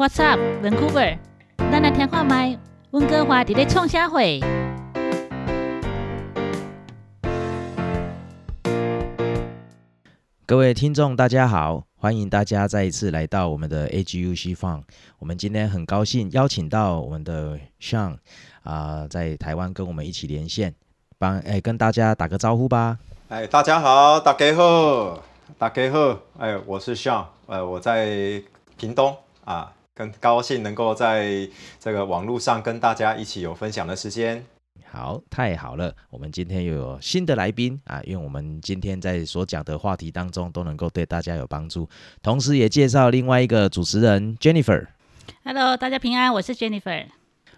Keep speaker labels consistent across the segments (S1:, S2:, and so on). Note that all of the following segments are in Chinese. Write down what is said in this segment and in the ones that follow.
S1: What's up, Vancouver？咱来听看麦，温哥华伫咧创啥货？
S2: 各位听众，大家好，欢迎大家再一次来到我们的 AGUC Fun。我们今天很高兴邀请到我们的 Sean 啊、在台湾跟我们一起连线，帮哎跟大家打个招呼吧。
S3: 哎，大家好，大家好，大家好，哎，我是 Sean，呃，我在屏东啊，更高兴能够在这个网络上跟大家一起有分享的时间。
S2: 好，太好了！我们今天又有新的来宾啊，因为我们今天在所讲的话题当中都能够对大家有帮助，同时也介绍另外一个主持人 Jennifer。
S1: Hello，大家平安，我是 Jennifer。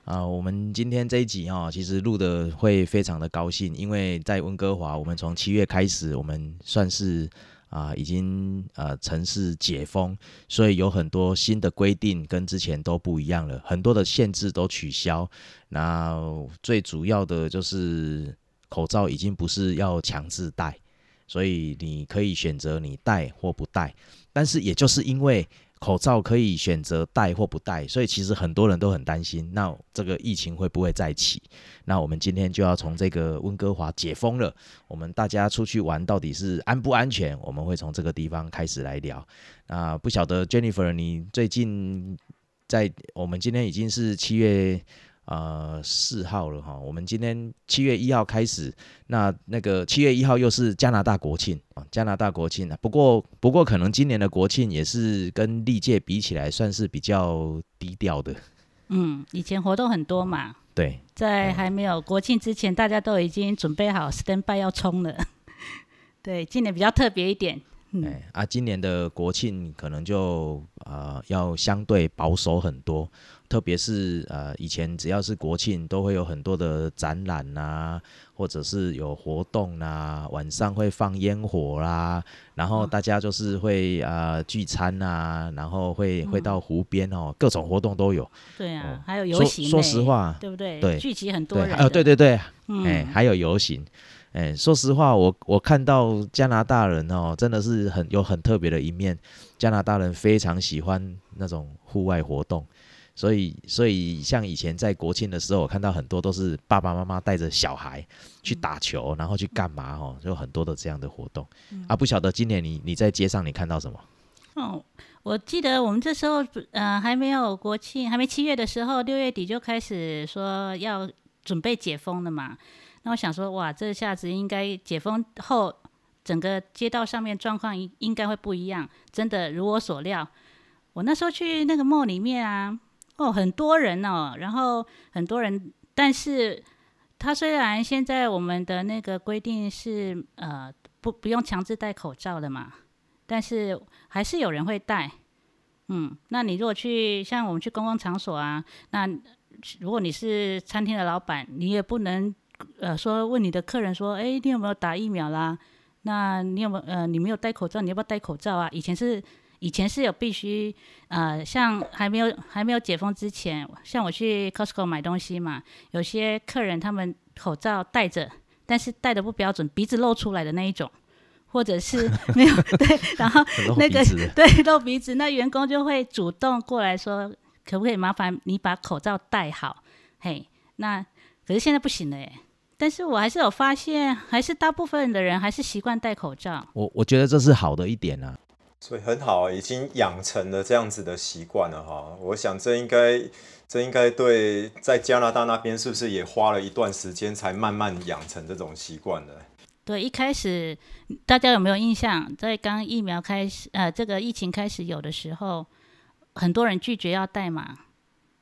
S2: 啊，我们今天这一集哈、其实录的会非常的高兴，因为在温哥华，我们从七月开始，我们算是啊、已经呃城市解封，所以有很多新的规定跟之前都不一样了，很多的限制都取消。那最主要的就是口罩已经不是要强制戴，所以你可以选择你戴或不戴。但是也就是因为口罩可以选择戴或不戴，所以其实很多人都很担心，那这个疫情会不会再起？那我们今天就要从这个温哥华解封了，我们大家出去玩到底是安不安全？我们会从这个地方开始来聊。那不晓得 Jennifer，你最近在我们今天已经是七月呃四号了哈，我们今天七月一号开始，那那个七月一号又是加拿大国庆啊，加拿大国庆啊。不过不过可能今年的国庆也是跟历届比起来算是比较低调的，
S1: 嗯，以前活动很多嘛，
S2: 对。
S1: 在还没有国庆之前，大家都已经准备好 stand by 要冲了。对，今年比较特别一点。嗯
S2: 哎啊，今年的国庆可能就呃要相对保守很多，特别是呃以前只要是国庆，都会有很多的展览呐、或者是有活动啊、晚上会放烟火啦，然后
S1: 嗯
S2: 大家就是会呃聚餐呐、然后会会到湖边哦，各种活动都有。
S1: 对啊，
S2: 哦
S1: 还有游行、
S2: 说实，话，
S1: 对不对？
S2: 对
S1: 聚集很多
S2: 对，
S1: 人。
S2: 呃，对，对对，
S1: 嗯，
S2: 哎、还有游行。哎、说实话，我我看到加拿大人哦，真的是很有很特别的一面。加拿大人非常喜欢那种户外活动，所以所以像以前在国庆的时候，我看到很多都是爸爸妈妈带着小孩去打球，然后去干嘛哦，就很多的这样的活动、啊。不晓得今年你你在街上你看到什么？
S1: 哦，我记得我们这时候呃还没有国庆，还没七月的时候，六月底就开始说要准备解封了嘛。那我想说，哇，这下子应该解封后，整个街道上面状况应应该会不一样。真的如我所料，我那时候去那个 mall 里面啊，哦，很多人哦，然后很多人，但是他虽然现在我们的那个规定是呃不不用强制戴口罩的嘛，但是还是有人会戴。嗯，那你如果去像我们去公共场所啊，那如果你是餐厅的老板，你也不能呃说问你的客人说，哎，你有没有打疫苗啦？那你有没有呃你没有戴口罩，你要不要戴口罩啊？以前是以前是有必须呃，像还没有还没有解封之前，像我去 Costco 买东西嘛，有些客人他们口罩戴着，但是戴的不标准，鼻子露出来的那一种。或者是 没有对，然后 那个 对露鼻子，那员工就会主动过来说，可不可以麻烦你把口罩戴好？嘿，那可是现在不行了耶。但是我还是有发现，还是大部分的人还是习惯戴口罩。
S2: 我我觉得这是好的一点啊。
S3: 所以很好，已经养成了这样子的习惯了哈。我想这应该，这应该对在加拿大那边是不是也花了一段时间才慢慢养成这种习惯的？
S1: 对，一开始大家有没有印象？在刚疫苗开始，呃，这个疫情开始有的时候，很多人拒绝要戴嘛，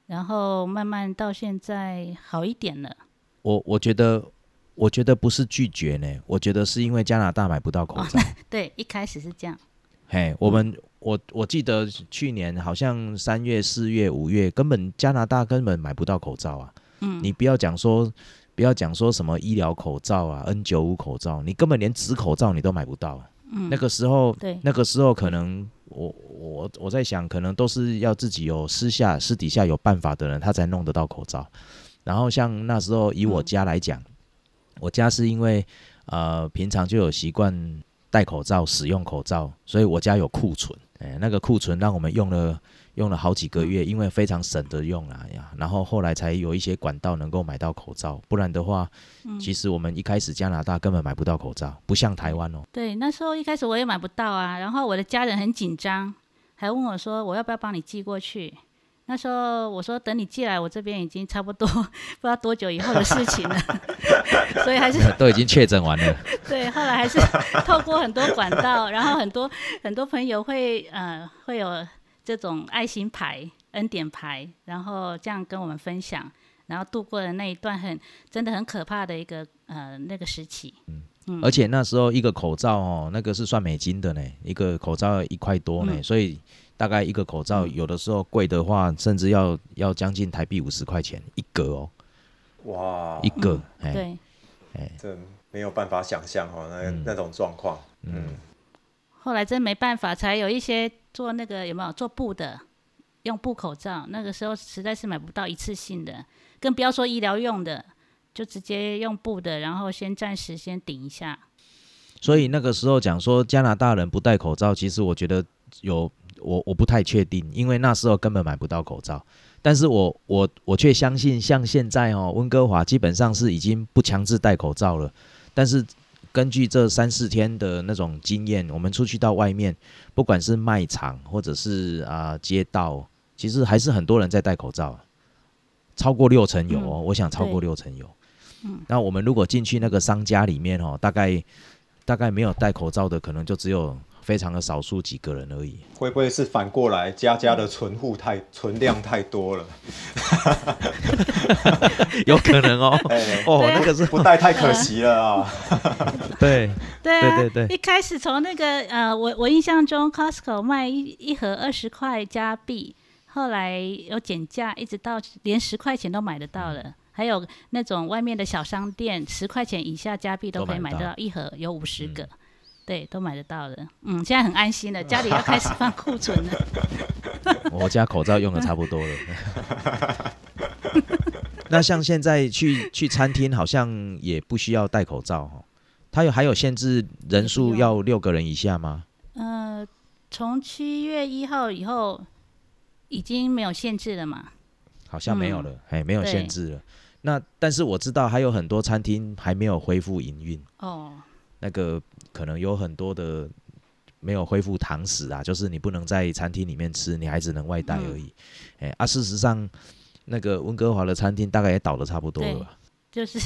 S1: 然后慢慢到现在好一点了。
S2: 我我觉得我觉得不是拒绝呢，我觉得是因为加拿大买不到口罩。
S1: 对，一开始是这样。
S2: 嘿，我们我我记得去年好像三月、四月、五月，根本加拿大根本买不到口罩啊。
S1: 嗯，
S2: 你不要讲说，不要讲说什么医疗口罩啊、N 九五口罩，你根本连纸口罩你都买不到啊。
S1: 嗯
S2: 那个时候，
S1: 对
S2: 那个时候可能我我我在想，可能都是要自己有私下私底下有办法的人，他才弄得到口罩。然后像那时候以我
S1: 嗯
S2: 家来讲，我家是因为呃平常就有习惯戴口罩、使用口罩，所以我家有库存。哎，那个库存让我们用了用了好几个月，因为非常省得用啊呀。然后后来才有一些管道能够买到口罩，不然的话，其实我们一开始加拿大根本买不到口罩，不像台湾哦。
S1: 对，那时候一开始我也买不到啊，然后我的家人很紧张，还问我说我要不要帮你寄过去。那时候我说等你寄来，我这边已经差不多 不知道多久以后的事情了，所以还是
S2: 都已经确诊完了。
S1: 对，后来还是 透过很多管道，然后很多很多朋友会呃会有这种爱心牌、恩典牌，然后这样跟我们分享，然后度过了那一段很真的很可怕的一个呃那个时期。
S2: 嗯，而且那时候一个口罩哦，那个是算美金的呢，一个口罩一块多呢，所以。大概一个口罩，有的时候贵的话，甚至要要将近台币五十块钱一个哦。哇，一个，
S1: 对，
S3: 哎，这没有办法想象哦，那那种状况。嗯，
S1: 后来真没办法，才有一些做那个有没有做布的，用布口罩。那个时候实在是买不到一次性的，更不要说医疗用的，就直接用布的，然后先暂时先顶一下。
S2: 所以那个时候讲说加拿大人不戴口罩，其实我觉得有。我我不太确定，因为那时候根本买不到口罩。但是我我我却相信，像现在哦，温哥华基本上是已经不强制戴口罩了。但是根据这三四天的那种经验，我们出去到外面，不管是卖场或者是啊街道，其实还是很多人在戴口罩，超过六成有哦。我想超过六成有。嗯。那我们如果进去那个商家里面哦，大概大概没有戴口罩的，可能就只有。非常的少数几个人而已，
S3: 会不会是反过来，家家的存户太存量太多了？
S2: 有可能哦。
S3: 哦，那个是不带太可惜了啊。
S2: 对
S1: 对
S2: 对对
S1: 一开始从那个呃，我我印象中 Costco 卖一一盒二十块加币，后来有减价，一直到连十块钱都买得到了。还有那种外面的小商店，十块钱以下加币都可以买得到一盒，有五十个。对，都买得到的。嗯，现在很安心了，家里要开始 放库存了。
S2: 我家口罩用的差不多了。那像现在去去餐厅，好像也不需要戴口罩哈。他有还有限制人数要六个人以下吗？
S1: 呃，从七月一号以后已经没有限制了嘛？
S2: 好像没有了，哎，没有限制了。那但是我知道还有很多餐厅还没有恢复营运。哦。那个可能有很多的没有恢复堂食啊，就是你不能在餐厅里面吃，你还只能外带而已。哎啊，事实上，那个温哥华的餐厅大概也倒的差不多了。
S1: 就是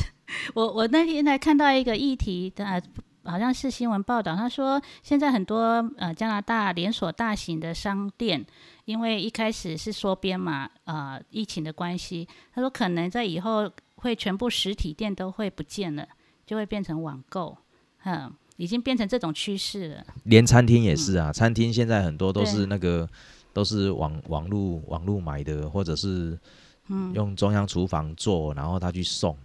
S1: 我我那天才看到一个议题的，好像是新闻报道，他说现在很多呃加拿大连锁大型的商店，因为一开始是缩编嘛，呃疫情的关系，他说可能在以后会全部实体店都会不见了，就会变成网购。嗯，已经变成这种趋势了。
S2: 连餐厅也是啊，餐厅现在很多都是那个都是网网络网络买的，或者是用中央厨房做，然后他去送。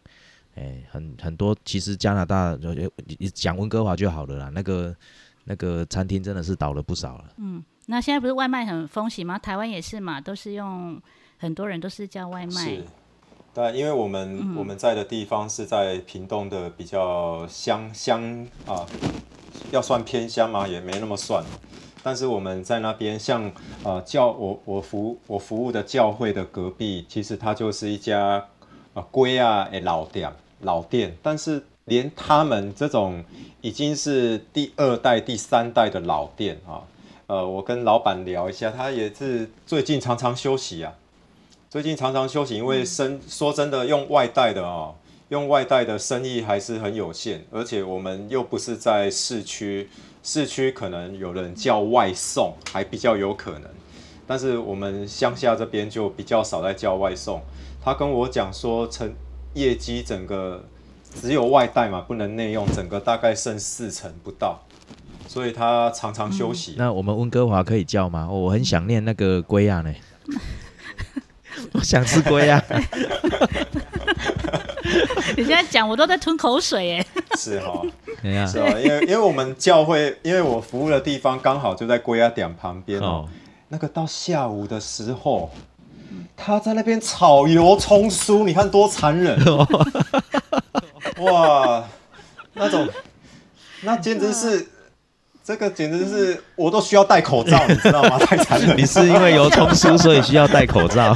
S2: 哎，很很多，其实加拿大讲温哥华就好了啦。那个那个餐厅真的是倒了不少了。
S1: 嗯，那现在不是外卖很风行吗？台湾也是嘛，都是用很多人都是叫外卖。
S3: 对，因为我们我们在的地方是在屏东的比较乡乡啊，要算偏乡嘛，也没那么算。但是我们在那边，像呃教我我服我服务的教会的隔壁，其实它就是一家啊龟啊诶老店老店。但是连他们这种已经是第二代、第三代的老店啊，呃，我跟老板聊一下，他也是最近常常休息啊。最近常常休息，因为生说真的，用外带的哦，用外带的生意还是很有限，而且我们又不是在市区，市区可能有人叫外送还比较有可能，但是我们乡下这边就比较少在叫外送。他跟我讲说，成业绩整个只有外带嘛，不能内用，整个大概剩四成不到，所以他常常休息。
S2: 那我们温哥华可以叫吗？我很想念那个龟亚呢。我 想吃龟啊！
S1: 你现在讲，我都在吞口水耶。
S3: 是哈，是啊，因为因为我们教会，因为我服务的地方刚好就在龟鸭点旁边哦。那个到下午的时候，他在那边炒油葱酥，你看多残忍！哇，那种那简直是这个简直是我都需要戴口罩，你知道吗？太残忍，
S2: 你是因为有葱酥所以需要戴口罩，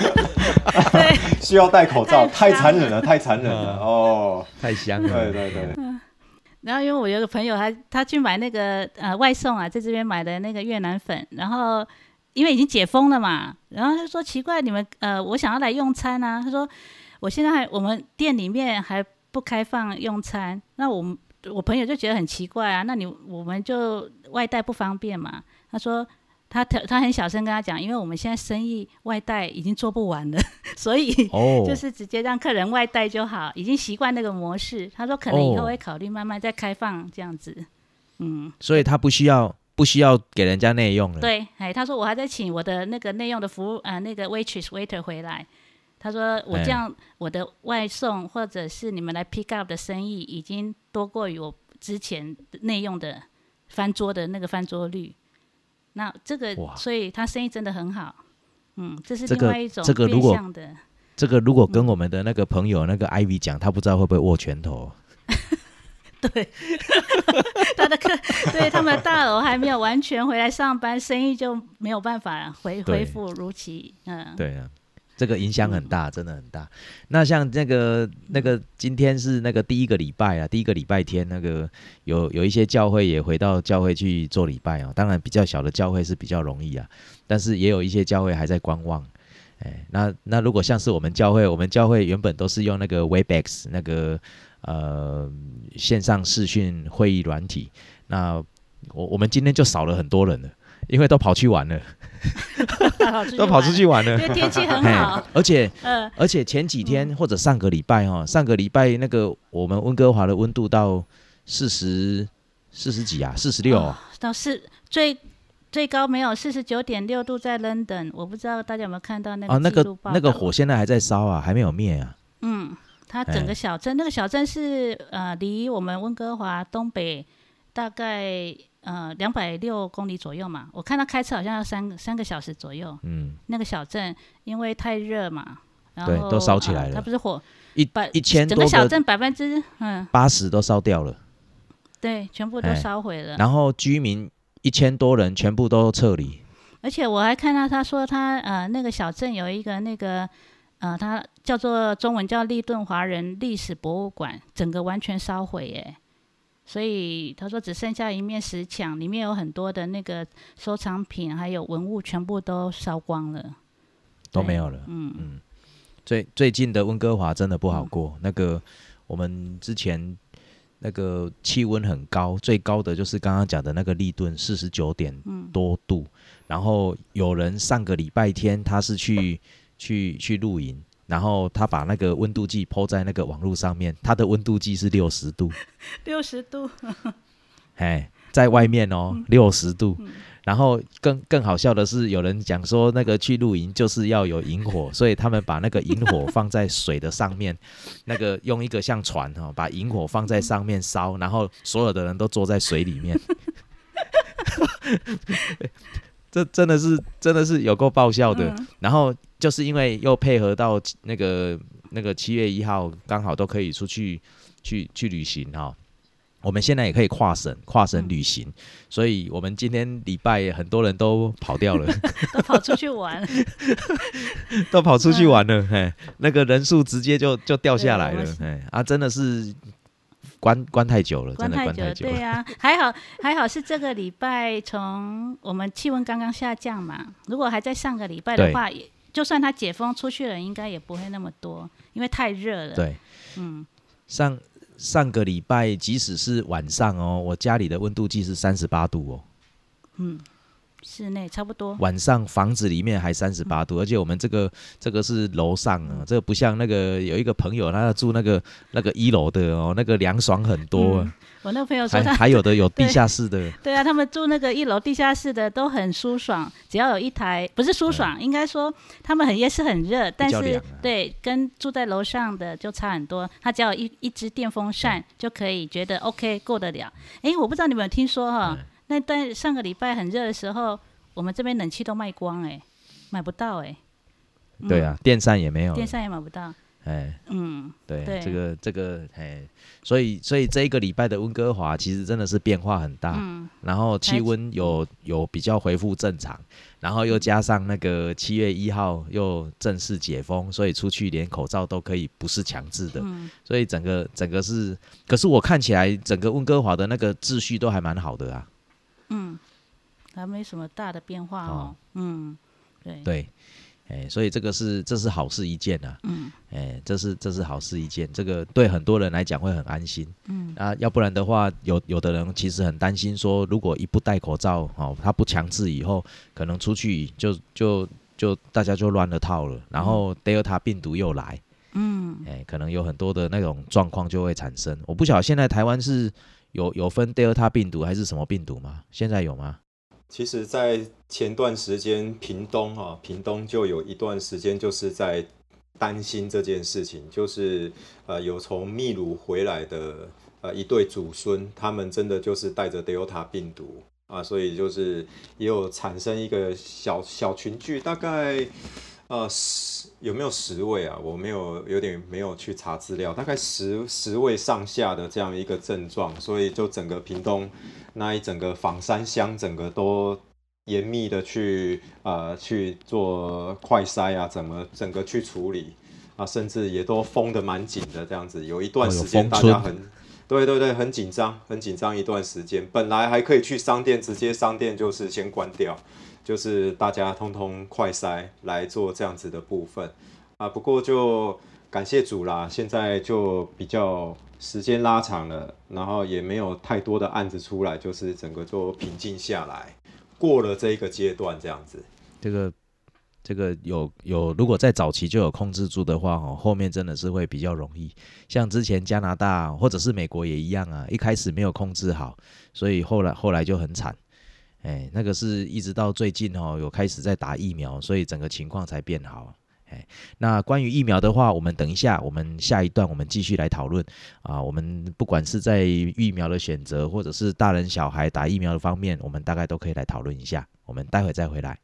S3: 需要戴口罩，太残忍了，太残忍了
S2: 嗯
S3: 哦。
S2: 太香
S3: 对
S2: 了。
S3: 对。对，
S1: 然后因为我有个朋友他他去买那个呃外送啊，在这边买的那个越南粉，然后因为已经解封了嘛，然后他说奇怪，你们呃我想要来用餐啊，他说我现在还我们店里面还不开放用餐，那我们我朋友就觉得很奇怪啊，那你我们就外带不方便嘛？他说。他他他很小声跟他讲，因为我们现在生意外带已经做不完了，所以
S2: 哦，
S1: 就是直接让客人外带就好，已经习惯那个模式。他说可能以后
S2: 哦
S1: 会考虑慢慢再开放这样子。嗯，
S2: 所以他不需要不需要给人家内用了。
S1: 对，哎，他说我还在请我的那个内用的服务呃那个 waitress waiter 回来。他说我这
S2: 哎
S1: 样我的外送或者是你们来 pick up 的生意已经多过于我之前内用的翻桌的那个翻桌率。那这个，所以他生意真的很好。嗯，这是另外一种变相的。
S2: 这个如果跟我们的那个朋友那个 Ivy 讲，他不知道会不会握拳头。
S1: 对，他的客对他们的大楼还没有完全回来上班，生意就没有办法回恢复如期。嗯，
S2: 对啊，这个影响很大，真的很大。那像那个那个今天是那个第一个礼拜啊，第一个礼拜天，那个有有一些教会也回到教会去做礼拜啊。当然，比较小的教会是比较容易啊，但是也有一些教会还在观望。哎，那那如果像是我们教会，我们教会原本都是用那个 Webex 那个呃线上视讯会议软体，那我我们今天就少了很多人了，因为都跑去玩了，都跑出去玩了，
S1: 因。为天气很好。
S2: 而且
S1: 嗯，
S2: 而且前几天或者上个礼拜哈，上个礼拜那个我们温哥华的温度到四十四十几啊，四十六
S1: 哦，到四最最高没有四十九点六度在 London，我不知道大家有没有看到那
S2: 啊，那个那个火现在还在烧啊，还没有灭啊。
S1: 嗯，它整
S2: 哎
S1: 个小镇，那个小镇是呃离我们温哥华东北大概呃两百六公里左右嘛。我看他开车好像要三个三个小时左右。
S2: 嗯，
S1: 那个小镇因为太热嘛，然后
S2: 对都烧起来
S1: 呃
S2: 了
S1: 它不是火，
S2: 一
S1: 百
S2: 一千
S1: 整
S2: 多个
S1: 个小镇百分之嗯
S2: 八十都烧掉了，
S1: 对，全部都
S2: 哎
S1: 烧毁了。
S2: 然后居民一千多人全部都撤离。
S1: 而且我还看到他说他呃那个小镇有一个那个呃，他叫做中文叫利顿华人历史博物馆，整个完全烧毁耶。所以他说只剩下一面石墙，里面有很多的那个收藏品还有文物，全部都烧光了。
S2: 都没有了。
S1: 嗯
S2: 嗯，最最近的温哥华真的不好过。那个我们之前那个气温很高，最高的就是刚刚讲的那个利顿四十九点
S1: 嗯
S2: 多度。然后有人上个礼拜天他是去去去露营，然后他把那个温度计抛在那个网络上面，他的温度计是六十度，
S1: 六十度，
S2: 哎，在外面哦，
S1: 嗯
S2: 六十度。然后更更好笑的是，有人讲说那个去露营就是要有萤火，所以他们把那个萤火放在水的上面，那个用一个像船哈、哦，把萤火放在上面烧，然后所有的人都坐在水里面。这真的是真的是有够爆笑的。
S1: 嗯。
S2: 然后就是因为又配合到那个那个七月一号刚好都可以出去去去旅行哈、我们现在也可以跨省跨省旅行，所以我们今天礼拜很多人都跑掉了，
S1: 都跑出去玩。
S2: 都跑出去玩了，嘿，那个人数直接就就掉下来，了哎啊，真的是关关太久了，真的
S1: 关太久对呀、还好还好是这个礼拜从我们气温刚刚下降嘛，如果还在上个礼拜的话，也就算他解封出去了，应该也不会那么多，因为太热了。，
S2: 对，
S1: 嗯，
S2: 上上个礼拜即使是晚上哦，我家里的温度计是三十八度哦。
S1: 室内差不多。
S2: 晚上房子里面还三十八度，而且我们这个这个是楼上啊，这个不像那个有一个朋友他住那个那个一楼的哦，那个凉爽很多啊，
S1: 我那个朋友说
S2: 还
S1: 他
S2: 还有的有 地下室的，
S1: 对啊，他们住那个一楼地下室的都很舒爽，只要有一台不是舒爽，应该说他们很也是很热，但是、
S2: 啊。
S1: 对跟住在楼上的就差很多。他只要有一一只电风扇就可以觉得 OK 过得了。哎，我不知道你们有听说哈、
S2: 嗯
S1: 那在上个礼拜很热的时候，我们这边冷气都卖光诶，买不到诶，嗯。
S2: 对啊，电扇也没有了。
S1: 电，扇也买不到。
S2: 哎，
S1: 嗯，
S2: 对，
S1: 对。
S2: 这个这个，哎，所以所以这一个礼拜的温哥华其实真的是变化很大，
S1: 嗯，
S2: 然后气温有有比较恢复正常，然后又加上那个七月一号又正式解封，所以出去连口罩都可以不是强制的，
S1: 嗯，
S2: 所以整个整个是，可是我看起来整个温哥华的那个秩序都还蛮好的啊，
S1: 嗯，还没什么大的变化哦。
S2: 哦，
S1: 嗯，对，
S2: 对，哎，所以这个是这是好事一件啊，
S1: 嗯。
S2: 哎，这是这是好事一件，这个对很多人来讲会很安心。
S1: 嗯。
S2: 啊，要不然的话，有有的人其实很担心说，如果一不戴口罩，哦，他不强制以后，可能出去就就就大家就乱了套了，然后 Delta 病毒又来，
S1: 嗯，
S2: 哎、可能有很多的那种状况就会产生。我不晓得现在台湾是有有分 Delta 病毒还是什么病毒吗？现在有吗？
S3: 其实，在前段时间，屏东哈、屏东就有一段时间就是在担心这件事情，就是呃有从秘鲁回来的呃一对祖孙，他们真的就是带着 Delta 病毒啊，所以就是也有产生一个小小群聚，大概呃十有没有十位啊？我没有有点没有去查资料，大概十十位上下的这样一个症状，所以就整个屏东那一整个仿山乡整个都严密的去呃去做快筛啊，怎么整个去处理啊，甚至也都封的蛮紧的这样子，有一段时间大家很。对对对，很紧张，很紧张一段时间。本来还可以去商店，直接商店就是先关掉，就是大家通通快筛来做这样子的部分啊。不过就感谢主啦，现在就比较时间拉长了，然后也没有太多的案子出来，就是整个就平静下来，过了这一个阶段这样子。
S2: 这个这个有有，如果在早期就有控制住的话，哦，后面真的是会比较容易。像之前加拿大或者是美国也一样啊，一开始没有控制好，所以后来后来就很惨。哎，那个是一直到最近哦，有开始在打疫苗，所以整个情况才变好。哎，那关于疫苗的话，我们等一下，我们下一段我们继续来讨论啊。我们不管是在疫苗的选择，或者是大人小孩打疫苗的方面，我们大概都可以来讨论一下。我们待会再回来。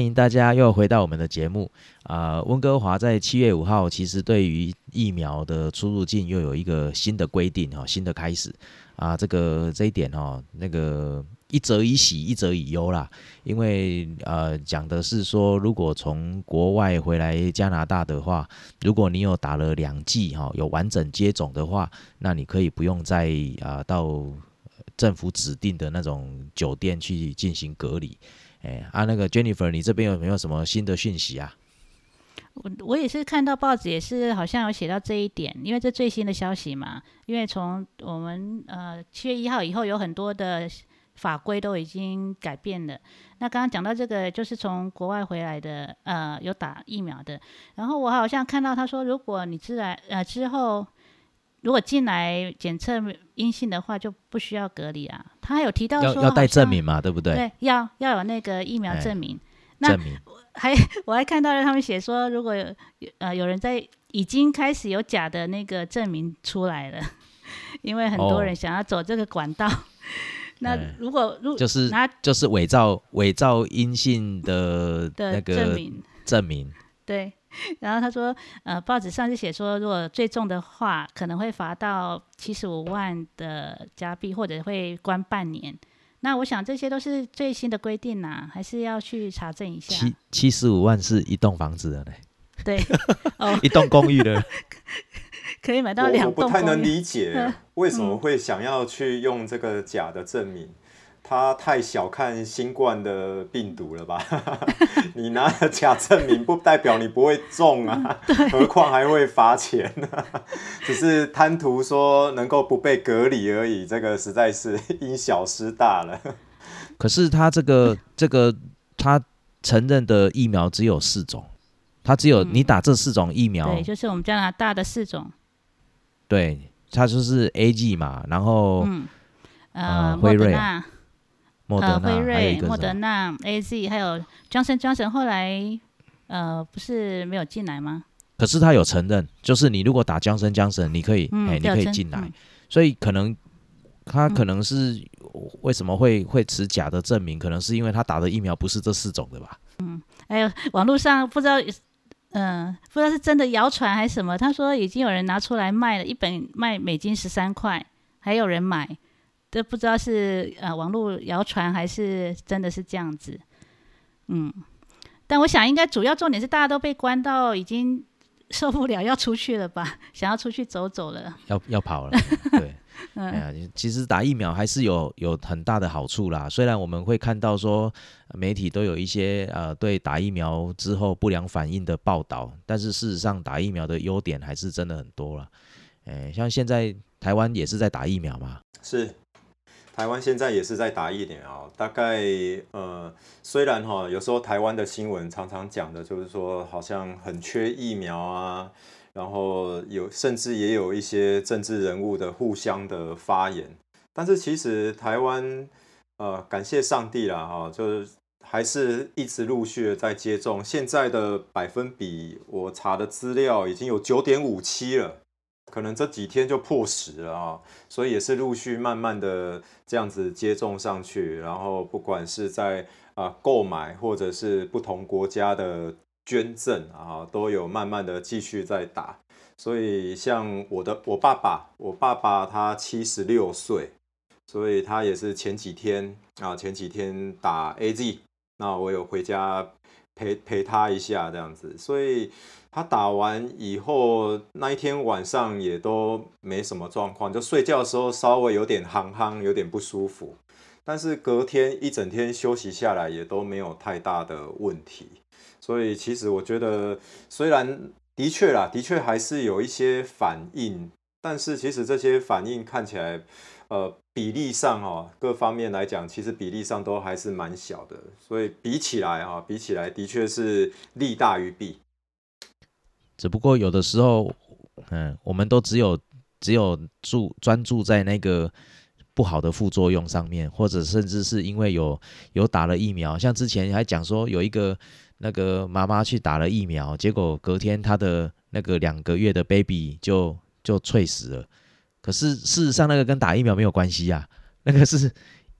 S2: 欢迎大家又回到我们的节目啊、温哥华在七月五号，其实对于疫苗的出入境又有一个新的规定哈、新的开始啊、这个这一点哦，那个一则以喜，一则以忧啦。因为呃，讲的是说，如果从国外回来加拿大的话，如果你有打了两剂哈、有完整接种的话，那你可以不用再啊、到政府指定的那种酒店去进行隔离。哎啊，那个 Jennifer，你这边有没有什么新的讯息啊？
S1: 我我也是看到报纸，也是好像有写到这一点，因为这最新的消息嘛。因为从我们呃七月一号以后，有很多的法规都已经改变了。那刚刚讲到这个，就是从国外回来的，呃，有打疫苗的。然后我好像看到他说，如果你之来呃之后如果进来检测阴性的话，就不需要隔离啊。他还有提到说
S2: 要要带证明嘛，对不对？
S1: 对，要要有那个疫苗
S2: 哎
S1: 证明。那
S2: 证明
S1: 还 我还看到了他们写说，如果有有呃有人在已经开始有假的那个证明出来了，因为很多
S2: 哦
S1: 人想要走这个管道。那
S2: 哎
S1: 如果如
S2: 就是
S1: 拿
S2: 就是伪造伪造阴性的那个
S1: 证明，
S2: 证明
S1: 对。然后他说，呃，报纸上是写说，如果最重的话，可能会罚到七十五万的加币，或者会关半年。那我想这些都是最新的规定呐、还是要去查证一下。
S2: 七七十五万是一栋房子的嘞，
S1: 对，哦，
S2: 一栋公寓的。
S1: 可以买到
S3: 我
S1: 两
S3: 我不太能。理解为什么会想要去用这个假的证明。他太小看新冠的病毒了吧？你拿了假证明，不代表你不会中啊，何况还会罚钱呢、只是贪图说能够不被隔离而已，这个实在是因小失大了。
S2: 可是他这个这个他承认的疫苗只有四种，他只有
S1: 嗯。
S2: 你打这四种疫苗，
S1: 对，就是我们加拿大的四种，
S2: 对，他就是 A G 嘛，然后
S1: 嗯，
S2: 呃
S1: 呃，
S2: 辉瑞
S1: 莫德纳，呃，辉
S2: 还有一
S1: 瑞、莫？德纳、A Z，还有 Johnson Johnson，后来呃不是没有进来吗？
S2: 可是他有承认，就是你如果打江森江森，你可以，哎、
S1: 嗯，
S2: 你可以进来，
S1: 嗯
S2: 所以可能他
S1: 嗯
S2: 可能是为什么会会持假的证明，可能是因为他打的疫苗不是这四种的吧？
S1: 嗯还有网络上不知道，嗯、不知道是真的谣传还是什么，他说已经有人拿出来卖了，一本卖美金十三块，还有人买，这不知道是呃网络谣传还是真的是这样子，嗯，但我想应该主要重点是大家都被关到已经受不了要出去了吧，想要出去走走了，
S2: 要要跑了，对。
S1: 嗯
S2: 哎呀，其实打疫苗还是有有很大的好处啦。虽然我们会看到说呃媒体都有一些呃对打疫苗之后不良反应的报道，但是事实上打疫苗的优点还是真的很多了。哎，像现在台湾也是在打疫苗嘛，
S3: 是，台湾现在也是在打疫苗，大概呃，虽然哈，有时候台湾的新闻常常讲的就是说，好像很缺疫苗啊，然后有甚至也有一些政治人物的互相的发言，但是其实台湾呃，感谢上帝啦，哈、就是还是一直陆续的在接种。现在的百分比，我查的资料已经有九点五七了，可能这几天就破十了啊、所以也是陆续慢慢的这样子接种上去，然后不管是在啊购买或者是不同国家的捐赠啊，都有慢慢的继续在打。所以像我的我爸爸，我爸爸他七十六岁，所以他也是前几天啊前几天打 A Z，那我有回家陪陪他一下这样子，所以他打完以后那一天晚上也都没什么状况，就睡觉的时候稍微有点夯夯，有点不舒服，但是隔天一整天休息下来也都没有太大的问题。所以其实我觉得，虽然的确啦，的确还是有一些反应，但是其实这些反应看起来，呃，比例上哦，各方面来讲，其实比例上都还是蛮小的。所以比起来啊，比起来的确是利大于弊。
S2: 只不过有的时候，嗯，我们都只有只有注专注在那个不好的副作用上面，或者甚至是因为有有打了疫苗，像之前还讲说有一个那个妈妈去打了疫苗，结果隔天她的那个两个月的 baby 就就猝死了。可是事实上那个跟打疫苗没有关系啊，那个是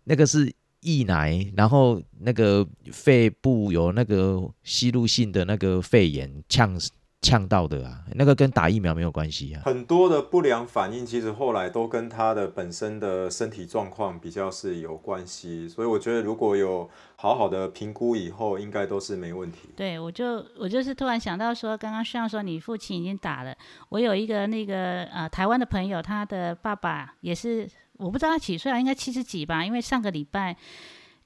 S2: 那个是溢奶，然后那个肺部有那个吸入性的那个肺炎呛死呛到的啊，那个跟打疫苗没有关系啊。
S3: 很多的不良反应，其实后来都跟他的本身的身体状况比较是有关系，所以我觉得如果有好好的评估以后，应该都是没问题。
S1: 对，我就我就是突然想到说，刚刚像说你父亲已经打了，我有一个那个呃台湾的朋友，他的爸爸也是，我不知道他几岁啊，应该七十几吧，因为上个礼拜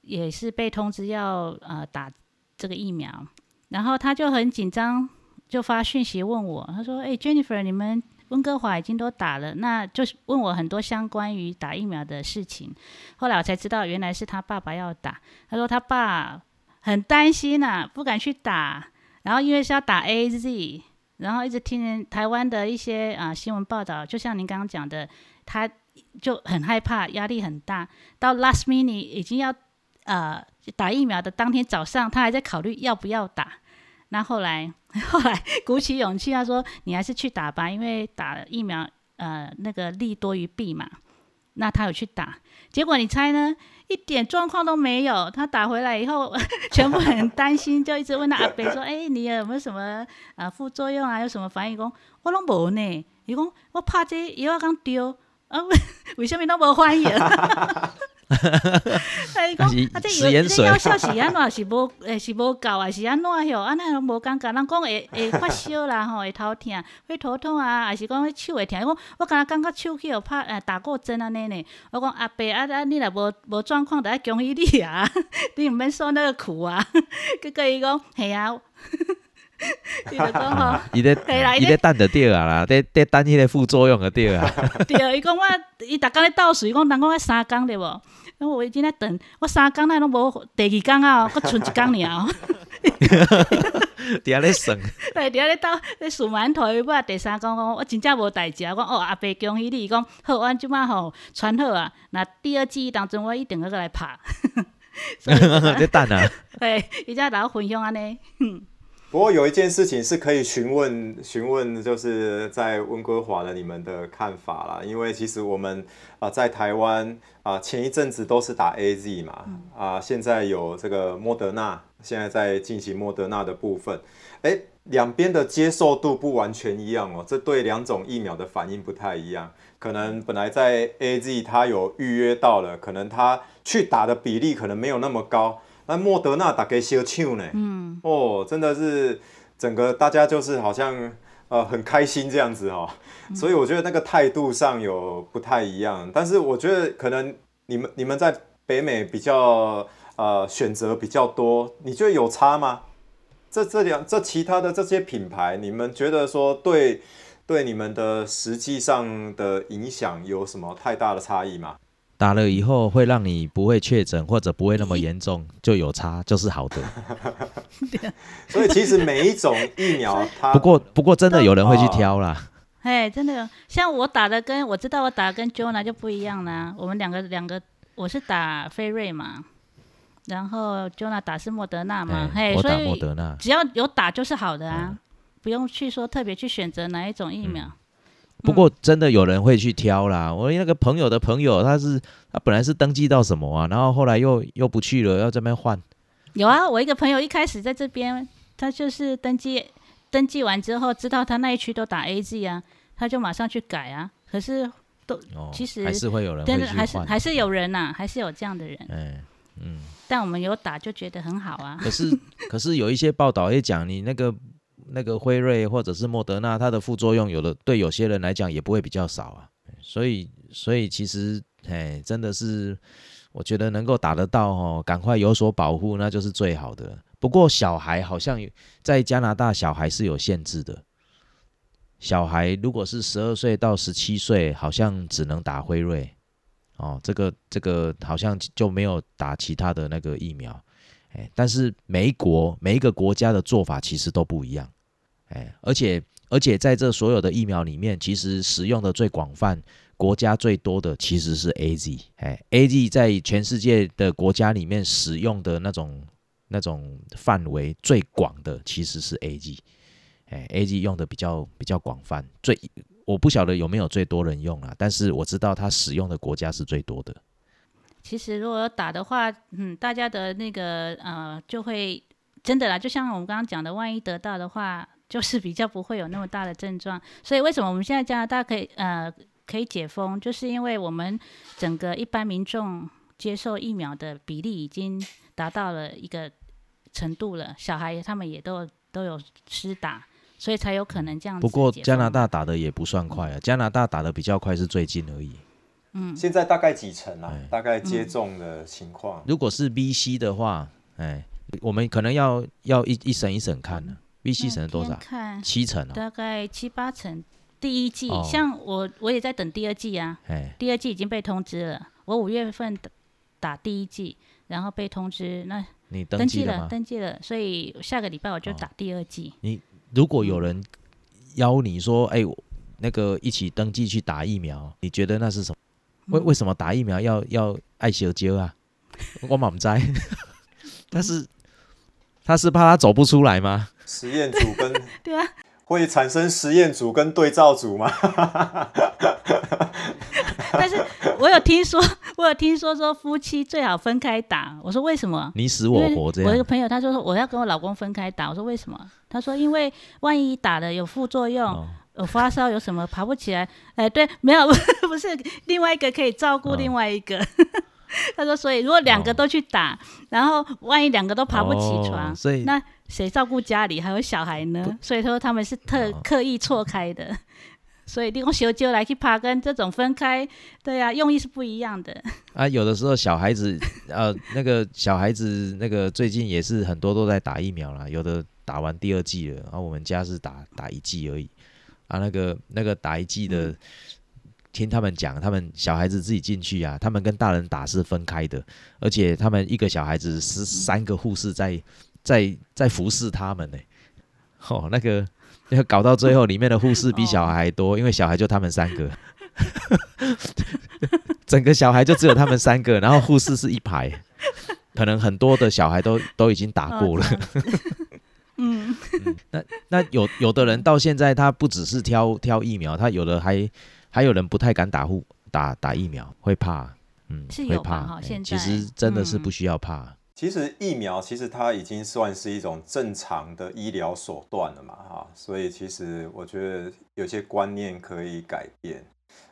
S1: 也是被通知要呃打这个疫苗，然后他就很紧张，就发讯息问我，他说：“哎、j e n n i f e r 你们温哥华已经都打了，那就是问我很多相关于打疫苗的事情。”后来我才知道，原来是他爸爸要打。他说他爸很担心呐、不敢去打，然后因为是要打 A Z，然后一直听人台湾的一些啊、新闻报道，就像您刚刚讲的，他就很害怕，压力很大。到 last minute 已经要呃打疫苗的当天早上，他还在考虑要不要打。那后来 后来鼓起勇气，他说你还是去打吧，因为打疫苗呃那个利多于弊嘛。那他有去打，结果你猜呢？一点状况都没有。他打回来以后，全部很担心，就一直问他阿伯说：“哎、你有没有什么啊副作用啊？有什么反应？”讲我拢无呢。伊讲我拍这药啊，讲丢啊，为什么都无反应？啊，伊讲
S2: 是
S1: 啊，这药这药效是安怎？是无诶，是无够啊？是安怎哟？安尼拢无感觉。人讲会会发烧啦，吼，会头痛、会头痛啊，还是讲手会疼？伊讲我敢若感觉手去有拍诶打过针安尼呢。我讲阿伯啊啊，你若无无状况，就爱恭喜你啊，你毋免受那个苦啊。结果伊讲系啊，伊就讲吼。
S2: 伊咧，伊咧等就对啊啦，咧咧等迄个副作用就对啊。
S1: 对，伊讲我，伊逐工咧倒数，伊讲人讲我三工对无？那我已经在等，我三工那拢无，第二工啊，搁剩一工尔哦。
S2: 伫遐咧算，
S1: 对，伫遐咧倒咧数馒头，尾啊第三工讲，我真正无代志啊。我讲哦，阿伯恭喜你，伊讲好，阮即摆吼传好啊。那第二季当中，我一定要过来拍。所以
S2: 咧等啊。
S1: 对，伊才甲我分享安尼。
S3: 不过有一件事情是可以询问询问，就是在温哥华的你们的看法啦。因为其实我们啊、在台湾啊、前一阵子都是打 A Z 嘛，啊、现在有这个莫德纳，现在在进行莫德纳的部分，哎，两边的接受度不完全一样哦，这对两种疫苗的反应不太一样。可能本来在 A Z 他有预约到了，可能他去打的比例可能没有那么高。那莫德纳打给小抢呢？嗯，哦，真的是整个大家就是好像呃很开心这样子哦，所以我觉得那个态度上有不太一样。但是我觉得可能你们你们在北美比较呃选择比较多，你觉得有差吗？这这两这其他的这些品牌，你们觉得说对对你们的实际上的影响有什么太大的差异吗？
S2: 打了以后会让你不会确诊或者不会那么严重，就有差，就是好的。
S3: 所以其实每一种疫苗它
S2: 不过不过真的有人会去挑啦，
S1: 哎，真的，像我打的跟我知道我打的跟 Jonah 就不一样啦。我们两个两个我是打飞瑞嘛，然后 Jona 打是莫德纳嘛，
S2: 哎
S1: 嘿，所
S2: 我打莫
S1: 以
S2: 德纳，
S1: 只要有打就是好的啊，
S2: 嗯
S1: 不用去说特别去选择哪一种疫苗。
S2: 不过真的有人会去挑啦。我那个朋友的朋友，他是他本来是登记到什么啊，然后后来又又不去了，要这边换。
S1: 有啊，我一个朋友一开始在这边，他就是登记登记完之后，知道他那一区都打 A G 啊，他就马上去改啊。可是
S2: 哦，
S1: 其实
S2: 还是会有人会去
S1: 真的还是。还是有人呐、还是有这样的人。
S2: 哎，嗯。
S1: 但我们有打就觉得很好啊。
S2: 可是可是有一些报道也讲，你那个那个辉瑞或者是莫德纳，它的副作用有的对有些人来讲也不会比较少啊。所以所以其实哎，真的是我觉得能够打得到哦，赶快有所保护，那就是最好的。不过小孩好像在加拿大，小孩是有限制的。小孩如果是十二岁到十七岁，好像只能打辉瑞哦，这个这个好像就没有打其他的那个疫苗。哎，但是每一国每一个国家的做法其实都不一样，哎，而且而且在这所有的疫苗里面，其实使用的最广泛、国家最多的其实是 A Z，哎，A Z 在全世界的国家里面使用的那种那种范围最广的其实是 A Z，哎，A Z 用的比较比较广泛，最我不晓得有没有最多人用啊，但是我知道它使用的国家是最多的。
S1: 其实如果有打的话，嗯，大家的那个呃就会真的啦，就像我们刚刚讲的，万一得到的话，就是比较不会有那么大的症状。所以为什么我们现在加拿大可以呃可以解封，就是因为我们整个一般民众接受疫苗的比例已经达到了一个程度了，小孩他们也都都有施打，所以才有可能这样子。
S2: 不过加拿大打的也不算快啊，加拿大打的比较快是最近而已。
S3: 嗯现在大概几成啊
S2: 哎？
S3: 大概接种的情况。
S2: 如果是 B C 的话，哎，我们可能要要一一审一审看呢。C 审了多少七成哦。
S1: 大概七八成。第一季，
S2: 哦
S1: 像我我也在等第二季啊，
S2: 哎，
S1: 第二季已经被通知了，我五月份打打第一季，然后被通知，那
S2: 你
S1: 登了，
S2: 登记了吗？
S1: 登记了，所以下个礼拜我就
S2: 哦
S1: 打第二季。
S2: 你如果有人邀你说，哎，我那个一起登记去打疫苗，你觉得那是什么？为为什么打疫苗要要爱惜胶啊？我满在，但是他是怕他走不出来吗？
S3: 实验组跟
S1: 对啊，
S3: 会产生实验组跟对照组吗？
S1: 但是我有听说，我有听说说夫妻最好分开打。我说为什么？
S2: 你死我活这样，
S1: 我一个朋友他就说我要跟我老公分开打，我说为什么？他说因为万一打了有副作用，
S2: 哦
S1: 有发烧有什么爬不起来？哎，对，没有，不是另外一个可以照顾
S2: 哦
S1: 另外一个。他说，所以如果两个
S2: 哦
S1: 都去打，然后万一两个都爬不起床，
S2: 哦所以
S1: 那谁照顾家里还有小孩呢？所以说他们是特、
S2: 哦
S1: 刻意错开的。所以利用修灸来去爬，跟这种分开，对呀、用意是不一样的。
S2: 啊，有的时候小孩子，呃，那个小孩子，那个最近也是很多都在打疫苗啦，有的打完第二剂了，然、后我们家是打打一剂而已。啊，那个那个打一剂的，听他们讲，他们小孩子自己进去啊，他们跟大人打是分开的，而且他们一个小孩子是三个护士在在在服侍他们呢。哦，那个那个搞到最后，里面的护士比小孩还多，因为小孩就他们三个。整个小孩就只有他们三个，然后护士是一排，可能很多的小孩都都已经打过了。
S1: 嗯，
S2: 那有有的人到现在他不只是挑挑疫苗，他有的还还有人不太敢打护打打疫苗，会怕，嗯，
S1: 是
S2: 会怕。
S1: 有吧哈
S2: 哎
S1: 现在
S2: 其实真的是
S1: 嗯
S2: 不需要怕。
S3: 其实疫苗其实它已经算是一种正常的医疗手段了嘛，哈，所以其实我觉得有些观念可以改变。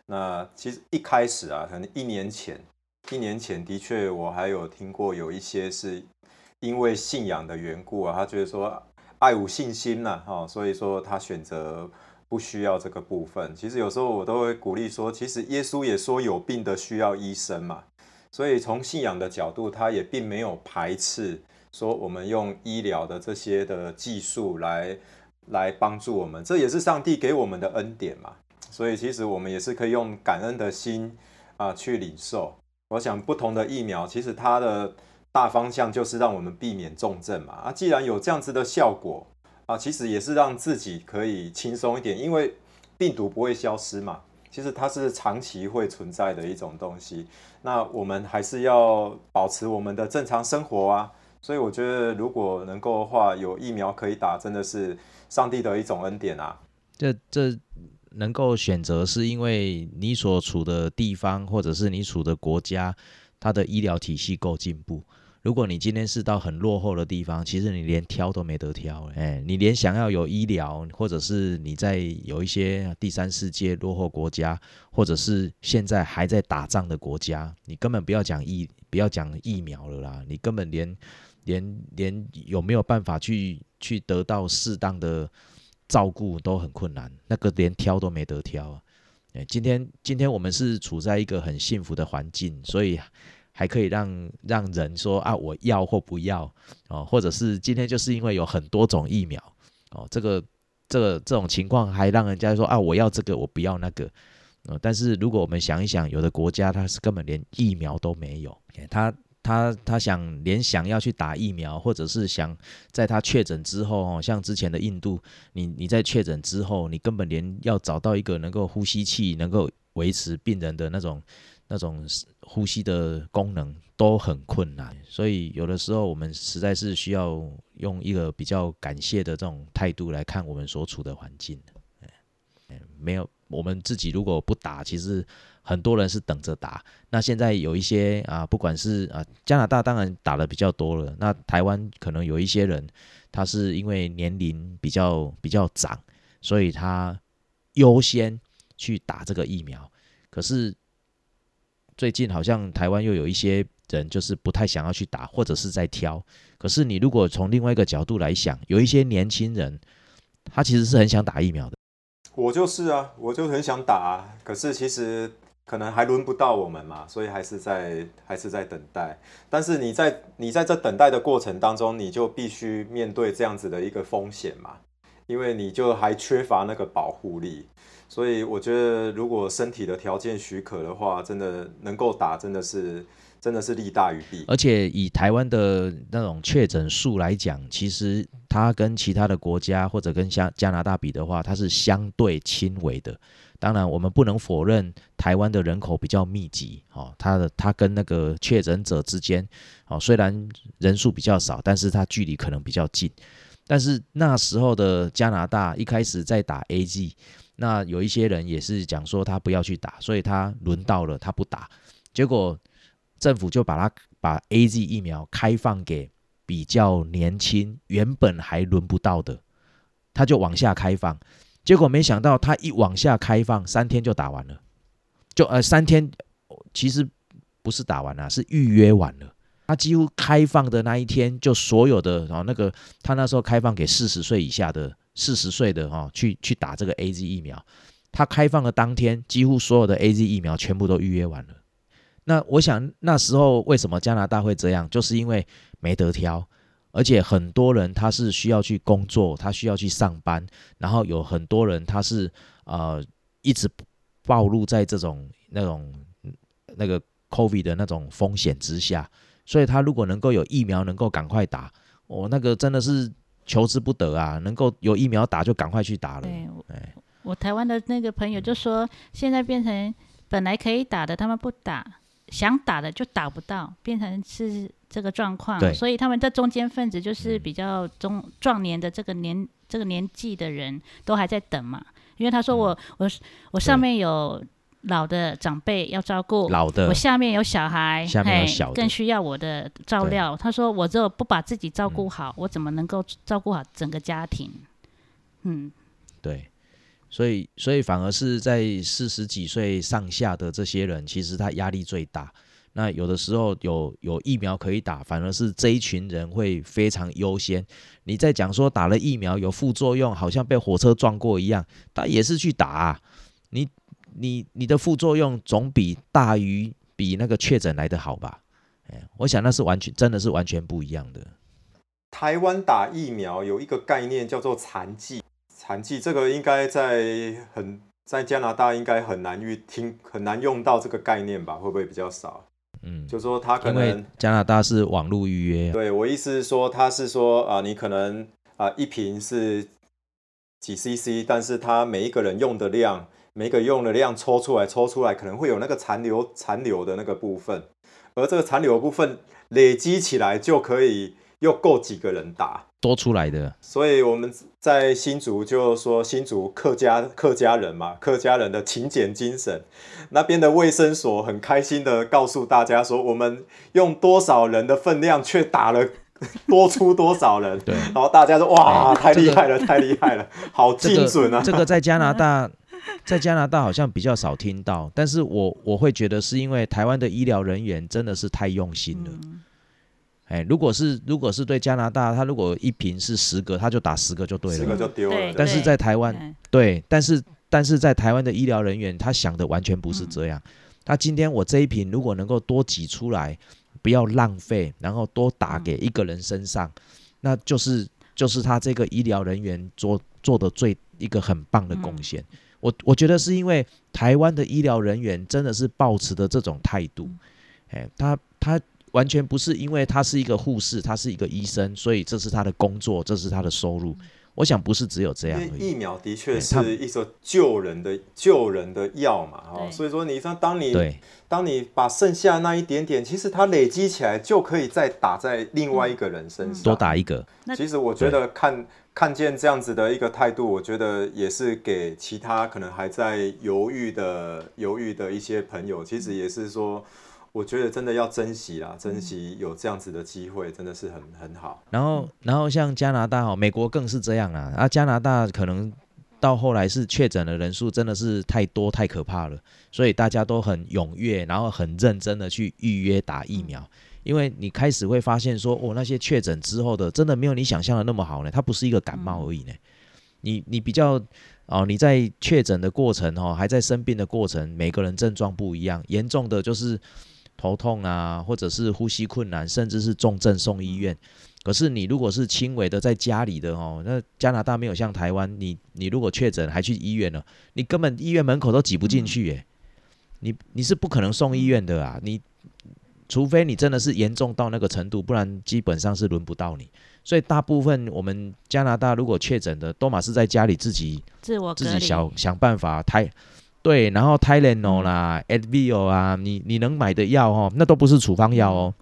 S3: 那其实一开始啊，可能一年前，一年前的确我还有听过有一些是因为信仰的缘故啊，他觉得说爱无信心呐、哈，所以说他选择不需要这个部分。其实有时候我都会鼓励说，其实耶稣也说有病的需要医生嘛。所以从信仰的角度，他也并没有排斥说我们用医疗的这些的技术来来帮助我们，这也是上帝给我们的恩典嘛。所以其实我们也是可以用感恩的心啊、去领受。我想不同的疫苗，其实它的大方向就是让我们避免重症嘛。啊，既然有这样子的效果啊，其实也是让自己可以轻松一点，因为病毒不会消失嘛。其实它是长期会存在的一种东西。那我们还是要保持我们的正常生活啊。所以我觉得，如果能够的话，有疫苗可以打，真的是上帝的一种恩典啊。
S2: 这这能够选择，是因为你所处的地方或者是你处的国家，它的医疗体系够进步。如果你今天是到很落后的地方，其实你连挑都没得挑，哎，你连想要有医疗，或者是你在有一些第三世界落后国家，或者是现在还在打仗的国家，你根本不要讲疫，不要讲疫苗了啦，你根本连连连有没有办法去去得到适当的照顾都很困难，那个连挑都没得挑啊！哎，今天今天我们是处在一个很幸福的环境，所以。还可以让让人说啊，我要或不要哦，或者是今天就是因为有很多种疫苗哦，这个这个这种情况还让人家说啊，我要这个，我不要那个。呃，但是如果我们想一想，有的国家它是根本连疫苗都没有，他他他想连想要去打疫苗，或者是想在他确诊之后哦，像之前的印度，你你在确诊之后，你根本连要找到一个能够呼吸器能够维持病人的那种。那种呼吸的功能都很困难，所以有的时候我们实在是需要用一个比较感谢的这种态度来看我们所处的环境。没有我们自己如果不打，其实很多人是等着打。那现在有一些啊，不管是啊加拿大当然打的比较多了，那台湾可能有一些人，他是因为年龄比较比较长，所以他优先去打这个疫苗，可是。最近好像台湾又有一些人就是不太想要去打，或者是在挑。可是你如果从另外一个角度来想，有一些年轻人，他其实是很想打疫苗的。
S3: 我就是啊，我就很想打，啊可是其实可能还轮不到我们嘛，所以还是在还是在等待。但是你在你在这等待的过程当中，你就必须面对这样子的一个风险嘛，因为你就还缺乏那个保护力。所以我觉得，如果身体的条件许可的话，真的能够打，真的是真的是利大于弊。
S2: 而且以台湾的那种确诊数来讲，其实它跟其他的国家或者跟加加拿大比的话，它是相对轻微的。当然，我们不能否认台湾的人口比较密集，哦，它的它跟那个确诊者之间，哦，虽然人数比较少，但是它距离可能比较近。但是那时候的加拿大一开始在打 A G。那有一些人也是讲说他不要去打，所以他轮到了他不打，结果政府就把他把 A Z 疫苗开放给比较年轻、原本还轮不到的，他就往下开放，结果没想到他一往下开放，三天就打完了，就呃三天其实不是打完了，是预约完了，他几乎开放的那一天就所有的然后那个他那时候开放给四十岁以下的。四十岁的哈，去去打这个 A Z 疫苗，它开放的当天，几乎所有的 A Z 疫苗全部都预约完了。那我想那时候为什么加拿大会这样，就是因为没得挑，而且很多人他是需要去工作，他需要去上班，然后有很多人他是呃一直暴露在这种那种那个 COVID 的那种风险之下，所以他如果能够有疫苗，能够赶快打，我那个真的是。求之不得啊！能够有疫苗打就赶快去打了。
S1: 对，我台湾的那个朋友就说，现在变成本来可以打的，他们不打，想打的就打不到，变成是这个状况。所以他们在中间分子就是比较中壮年的这个年这个年纪的人都还在等嘛。因为他说我我我上面有。老的长辈要照顾，
S2: 老的，
S1: 我下面有小孩，
S2: 下面有小
S1: 更需要我的照料。他说：“我只有不把自己照顾好，我怎么能够照顾好整个家庭？”嗯，
S2: 对，所以所以反而是在四十几岁上下的这些人，其实他压力最大。那有的时候有有疫苗可以打，反而是这一群人会非常优先。你在讲说打了疫苗有副作用，好像被火车撞过一样，他也是去打你。你你的副作用总比大于比那个确诊来的好吧？哎，我想那是完全真的是完全不一样的。
S3: 台湾打疫苗有一个概念叫做残疾，残疾这个应该在很在加拿大应该很难遇听很难用到这个概念吧？会不会比较少？嗯，就说他可能
S2: 加拿大是网络预约。
S3: 对我意思是说，他是说啊，你可能啊一瓶是几 CC，但是他每一个人用的量。每个用的量抽出来，抽出来可能会有那个残留残留的那个部分，而这个残留的部分累积起来就可以又够几个人打。
S2: 多出来的，
S3: 所以我们在新竹就说新竹客家客家人嘛，客家人的勤俭精神，那边的卫生所很开心的告诉大家说，我们用多少人的分量却打了多出多少人，
S2: 对
S3: 然后大家说哇，
S2: 哎
S3: 太厉害了，太厉害了，好
S2: 这个
S3: 精准啊！
S2: 这个在加拿大，在加拿大好像比较少听到，但是我我会觉得是因为台湾的医疗人员真的是太用心了。
S1: 嗯
S2: 哎，如果是如果是对加拿大，他如果一瓶是十个，他就打十个就对
S3: 十个
S2: 了。
S3: 就丢了，
S2: 但是在台湾，
S1: 嗯
S2: 对，但是但是在台湾的医疗人员，他想的完全不是这样。他今天我这一瓶如果能够多挤出来，不要浪费，然后多打给一个人身上，那就是就是他这个医疗人员做做的最一个很棒的贡献。我我觉得是因为台湾的医疗人员真的是抱持的这种态度，哎，他他完全不是因为他是一个护士，他是一个医生，所以这是他的工作，这是他的收入。我想不是只有这样而已。
S3: 因为疫苗的确是一种救人的救人的药嘛，哦，所以说你说当你当你把剩下那一点点，其实它累积起来就可以再打在另外一个人身上，
S2: 多打一个，
S1: 那
S3: 其实我觉得看看见这样子的一个态度，我觉得也是给其他可能还在犹豫的犹豫的一些朋友，其实也是说，我觉得真的要珍惜啦，珍惜有这样子的机会，真的是很很好。
S2: 然后，然后像加拿大哦，美国更是这样啊。啊，加拿大可能到后来是确诊的人数真的是太多太可怕了，所以大家都很踊跃，然后很认真的去预约打疫苗。因为你开始会发现说，哦，那些确诊之后的真的没有你想象的那么好呢，它不是一个感冒而已呢。你你比较哦，你在确诊的过程哦，还在生病的过程，每个人症状不一样，严重的就是头痛啊，或者是呼吸困难，甚至是重症送医院。可是你如果是轻微的在家里的哦，那加拿大没有像台湾，你你如果确诊还去医院了，你根本医院门口都挤不进去耶，你你是不可能送医院的啊，你除非你真的是严重到那个程度，不然基本上是轮不到你。所以大部分我们加拿大如果确诊的，都马是在家里自己
S1: 自我
S2: 自，己想想办法胎，对，然后 Tylenol 啦、Advil 啊，你你能买的药哦，那都不是处方药哦，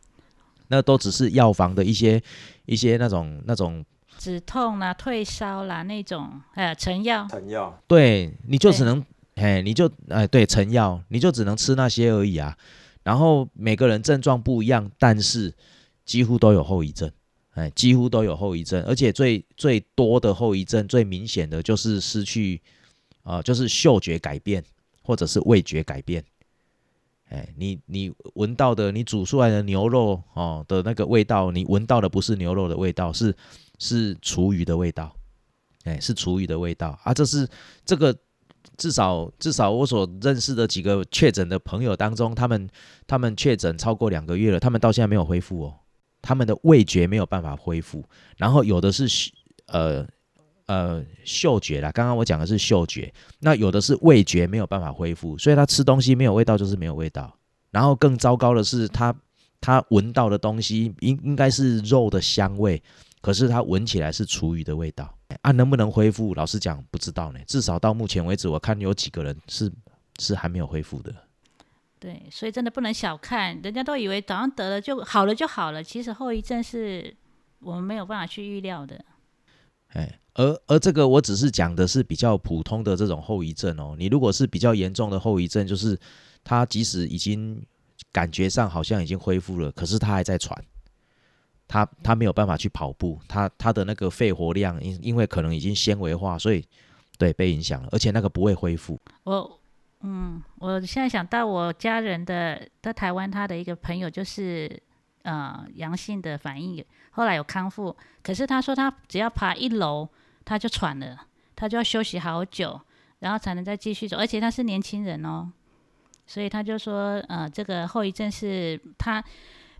S2: 那都只是药房的一些一些那种那种，
S1: 止痛啦、退烧啦那种，呃，成药，
S3: 成药
S2: 对，你就只能，哎，你就哎对成药，你就只能吃那些而已啊。然后每个人症状不一样，但是几乎都有后遗症，哎，几乎都有后遗症，而且最最多的后遗症最明显的就是失去，啊、就是嗅觉改变或者是味觉改变。哎，你你闻到的，你煮出来的牛肉哦的那个味道，你闻到的不是牛肉的味道，是是厨余的味道，哎，是厨余的味道啊！这是这个至少至少我所认识的几个确诊的朋友当中，他们他们确诊超过两个月了，他们到现在没有恢复哦，他们的味觉没有办法恢复，然后有的是呃呃嗅觉啦，刚刚我讲的是嗅觉，那有的是味觉没有办法恢复，所以他吃东西没有味道就是没有味道，然后更糟糕的是他他闻到的东西应应该是肉的香味，可是他闻起来是厨余的味道。啊，能不能恢复？老实讲不知道呢。至少到目前为止，我看有几个人是是还没有恢复的。
S1: 对，所以真的不能小看，人家都以为早上得了就好了就好了，其实后遗症是我们没有办法去预料的。
S2: 哎，而而这个我只是讲的是比较普通的这种后遗症哦。你如果是比较严重的后遗症，就是他即使已经感觉上好像已经恢复了，可是他还在喘，他他没有办法去跑步，他他的那个肺活量因因为可能已经纤维化，所以对被影响了，而且那个不会恢复。
S1: 我，嗯，我现在想到我家人的在台湾，他的一个朋友就是呃阳性的反应，后来有康复，可是他说他只要爬一楼他就喘了，他就要休息好久，然后才能再继续走，而且他是年轻人哦，所以他就说呃这个后遗症是他。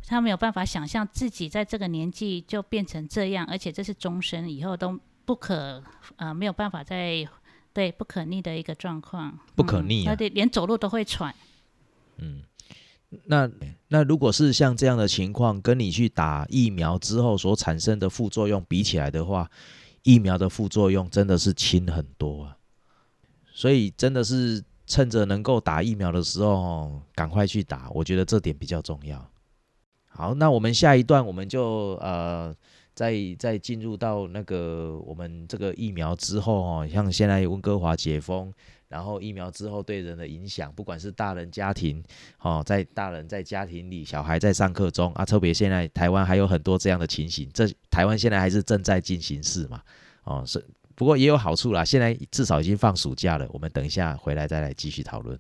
S1: 他没有办法想象自己在这个年纪就变成这样，而且这是终身，以后都不可呃没有办法再对不可逆的一个状况，
S2: 不可逆
S1: 他得连走路都会喘。
S2: 嗯那那如果是像这样的情况，跟你去打疫苗之后所产生的副作用比起来的话，疫苗的副作用真的是轻很多啊。
S4: 所以真的是趁着能够打疫苗的时候哦，赶快去打，我觉得这点比较重要。好，那我们下一段我们就呃。再再进入到那个我们这个疫苗之后哦，像现在温哥华解封，然后疫苗之后对人的影响，不管是大人家庭哦，在大人在家庭里，小孩在上课中啊，特别现在台湾还有很多这样的情形，这台湾现在还是正在进行式嘛，哦是，不过也有好处啦，现在至少已经放暑假了，我们等一下回来再来继续讨论。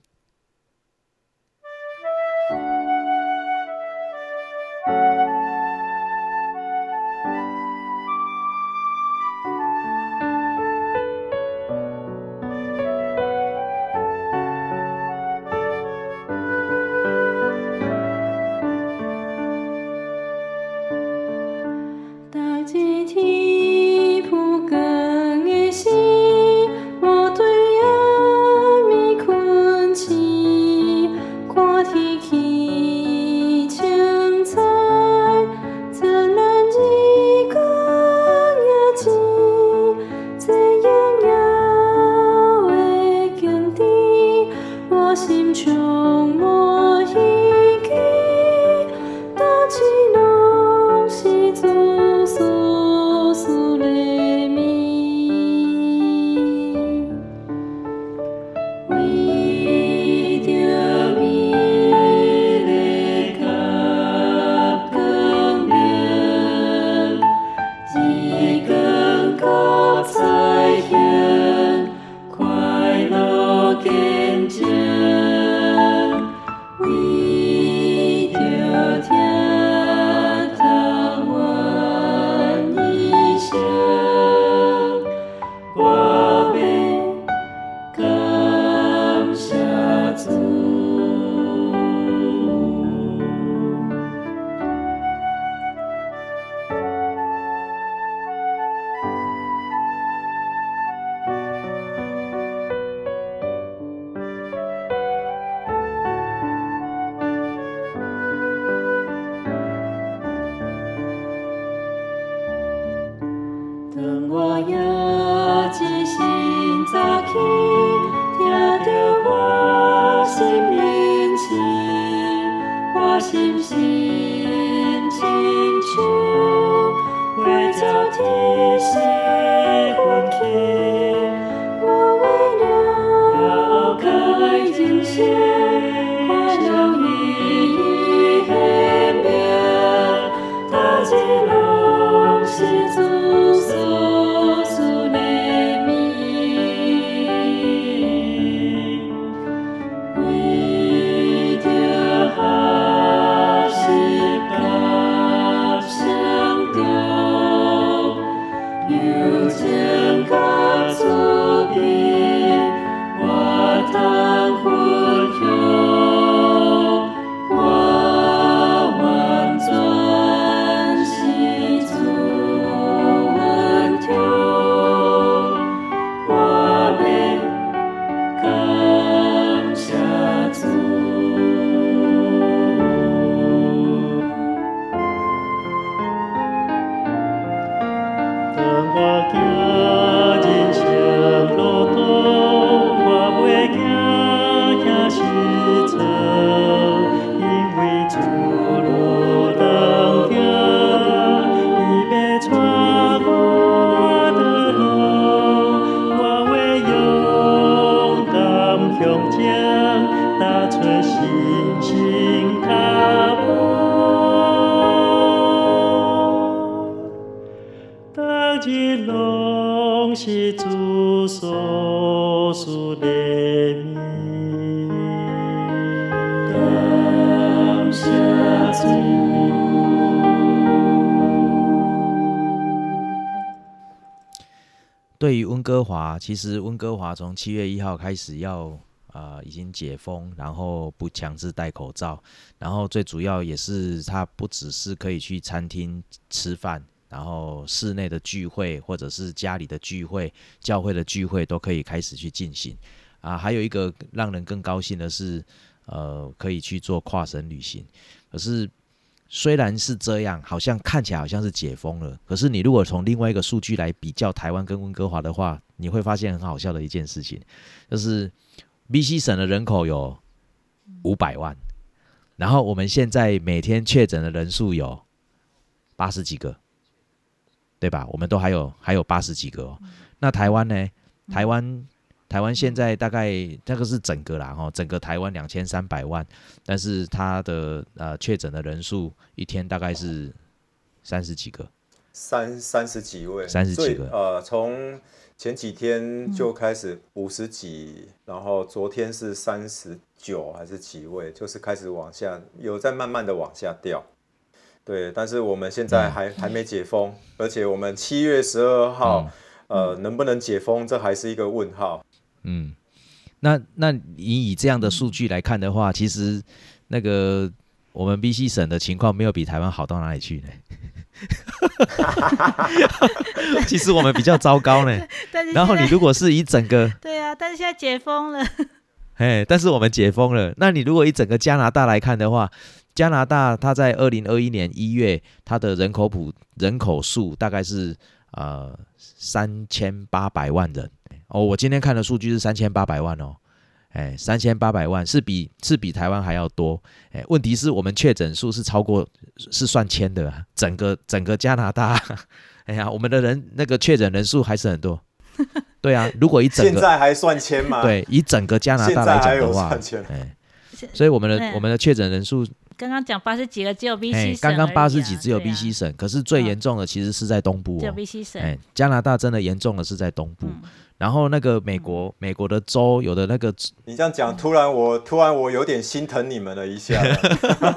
S4: 啊，其实温哥华从七月一号开始要啊已经解封，然后不强制戴口罩，然后最主要也是它不只是可以去餐厅吃饭，然后室内的聚会或者是家里的聚会、教会的聚会都可以开始去进行啊。还有一个让人更高兴的是，呃，可以去做跨省旅行。可是
S2: 虽然是这样，好像看起来好像是解封了，可是你如果从另外一个数据来比较台湾跟温哥华的话，你会发现很好笑的一件事情，就是 BC 省的人口有五百万，然后我们现在每天确诊的人数有八十几个，对吧？我们都还有还有八十几个哦。那台湾呢？台湾台湾现在大概那个是整个啦哈，整个台湾两千三百万，但是它的呃确诊的人数一天大概是三十几个，
S3: 三三十几位，
S2: 三
S3: 十几
S2: 个。
S3: 呃，从前几天就开始五十几，然后昨天是三十九还是几位，就是开始往下，有在慢慢的往下掉。对，但是我们现在还、还没解封，而且我们七月十二号，呃，能不能解封，这还是一个问号。
S2: 嗯，那那你以这样的数据来看的话，其实那个我们 BC 省的情况没有比台湾好到哪里去呢？其实我们比较糟糕呢。
S1: 但是
S2: 然后你如果是以整个，
S1: 对啊，但是现在解封了，
S2: 哎，但是我们解封了，那你如果以整个加拿大来看的话，加拿大它在二零二一年一月，它的人口普人口数大概是呃三千八百万人哦。我今天看的数据是三千八百万哦，哎，三千八百万是比是比台湾还要多。哎，问题是我们确诊数是超过是算千的啊，整个整个加拿大，哎呀，我们的人那个确诊人数还是很多。对啊，如果以整个
S3: 现在还算签吗？，
S2: 对以整个加拿大来讲的话
S3: 算，签。
S2: 哎，所以我们的
S1: 嗯
S2: 我们的确诊人数，
S1: 刚刚讲八十几个，只有 BC
S2: 刚刚八十几只有 BC 省，可是最
S1: 嗯
S2: 严重的其实是在东部
S1: 只有
S2: 哦。
S1: BC 省，
S2: 哎，加拿大真的严重的是在东部，
S1: 嗯
S2: 然后那个美国美国的州有的那个
S3: 你这样讲，突然我突然我有点心疼你们了一下，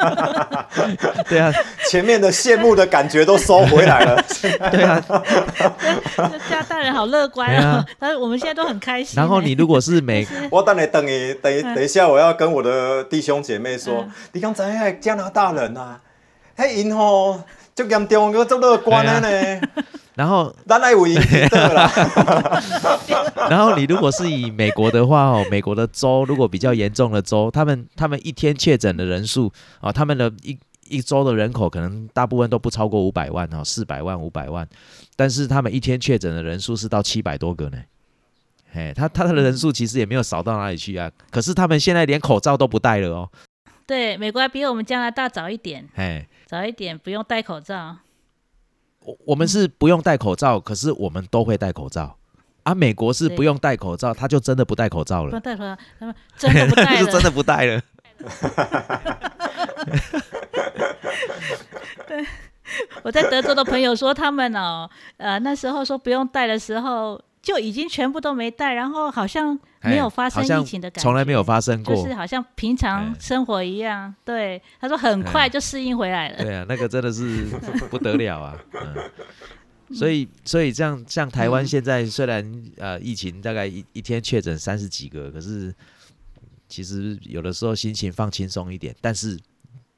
S2: 对啊。
S3: 前面的羡慕的感觉都收回来了。
S2: 对啊，
S1: 这加拿大人好乐观
S2: 啊，
S1: 但是我们现在都很开心。欸。
S2: 然后你如果是美
S3: 我等你等你等一等一下，我要跟我的弟兄姐妹说
S1: 嗯，
S3: 你刚才那加拿大人啊，嘿因吼，足严重个足乐观的呢，
S2: 然后。然后你如果是以美国的话哦，美国的州如果比较严重的州，他们他们一天确诊的人数啊、他们的一一周的人口可能大部分都不超过五百万哦，四百万五百万，但是他们一天确诊的人数是到七百多个呢。哎，他他的人数其实也没有少到哪里去啊，可是他们现在连口罩都不戴了哦。
S1: 对美国还比我们加拿大早一点，
S2: 哎，
S1: 早一点不用戴口罩。
S2: 我我们是不用戴口罩，可是我们都会戴口罩。啊，美国是不用戴口罩，他就真的不戴口罩了
S1: 不，戴口罩，他们真的不戴
S2: 是 真。的不戴了。
S1: 对我在德州的朋友说，他们哦，呃，那时候说不用戴的时候，就已经全部都没带，然后好像没有发生疫情的感觉，
S2: 从来没有发生过。
S1: 就是好像平常
S2: 哎
S1: 生活一样。对，他说很快就适应回来了。
S2: 对啊，那个真的是不得了啊。嗯，所以所以这样像台湾现在虽然呃疫情大概一一天确诊三十几个，可是其实有的时候心情放轻松一点，但是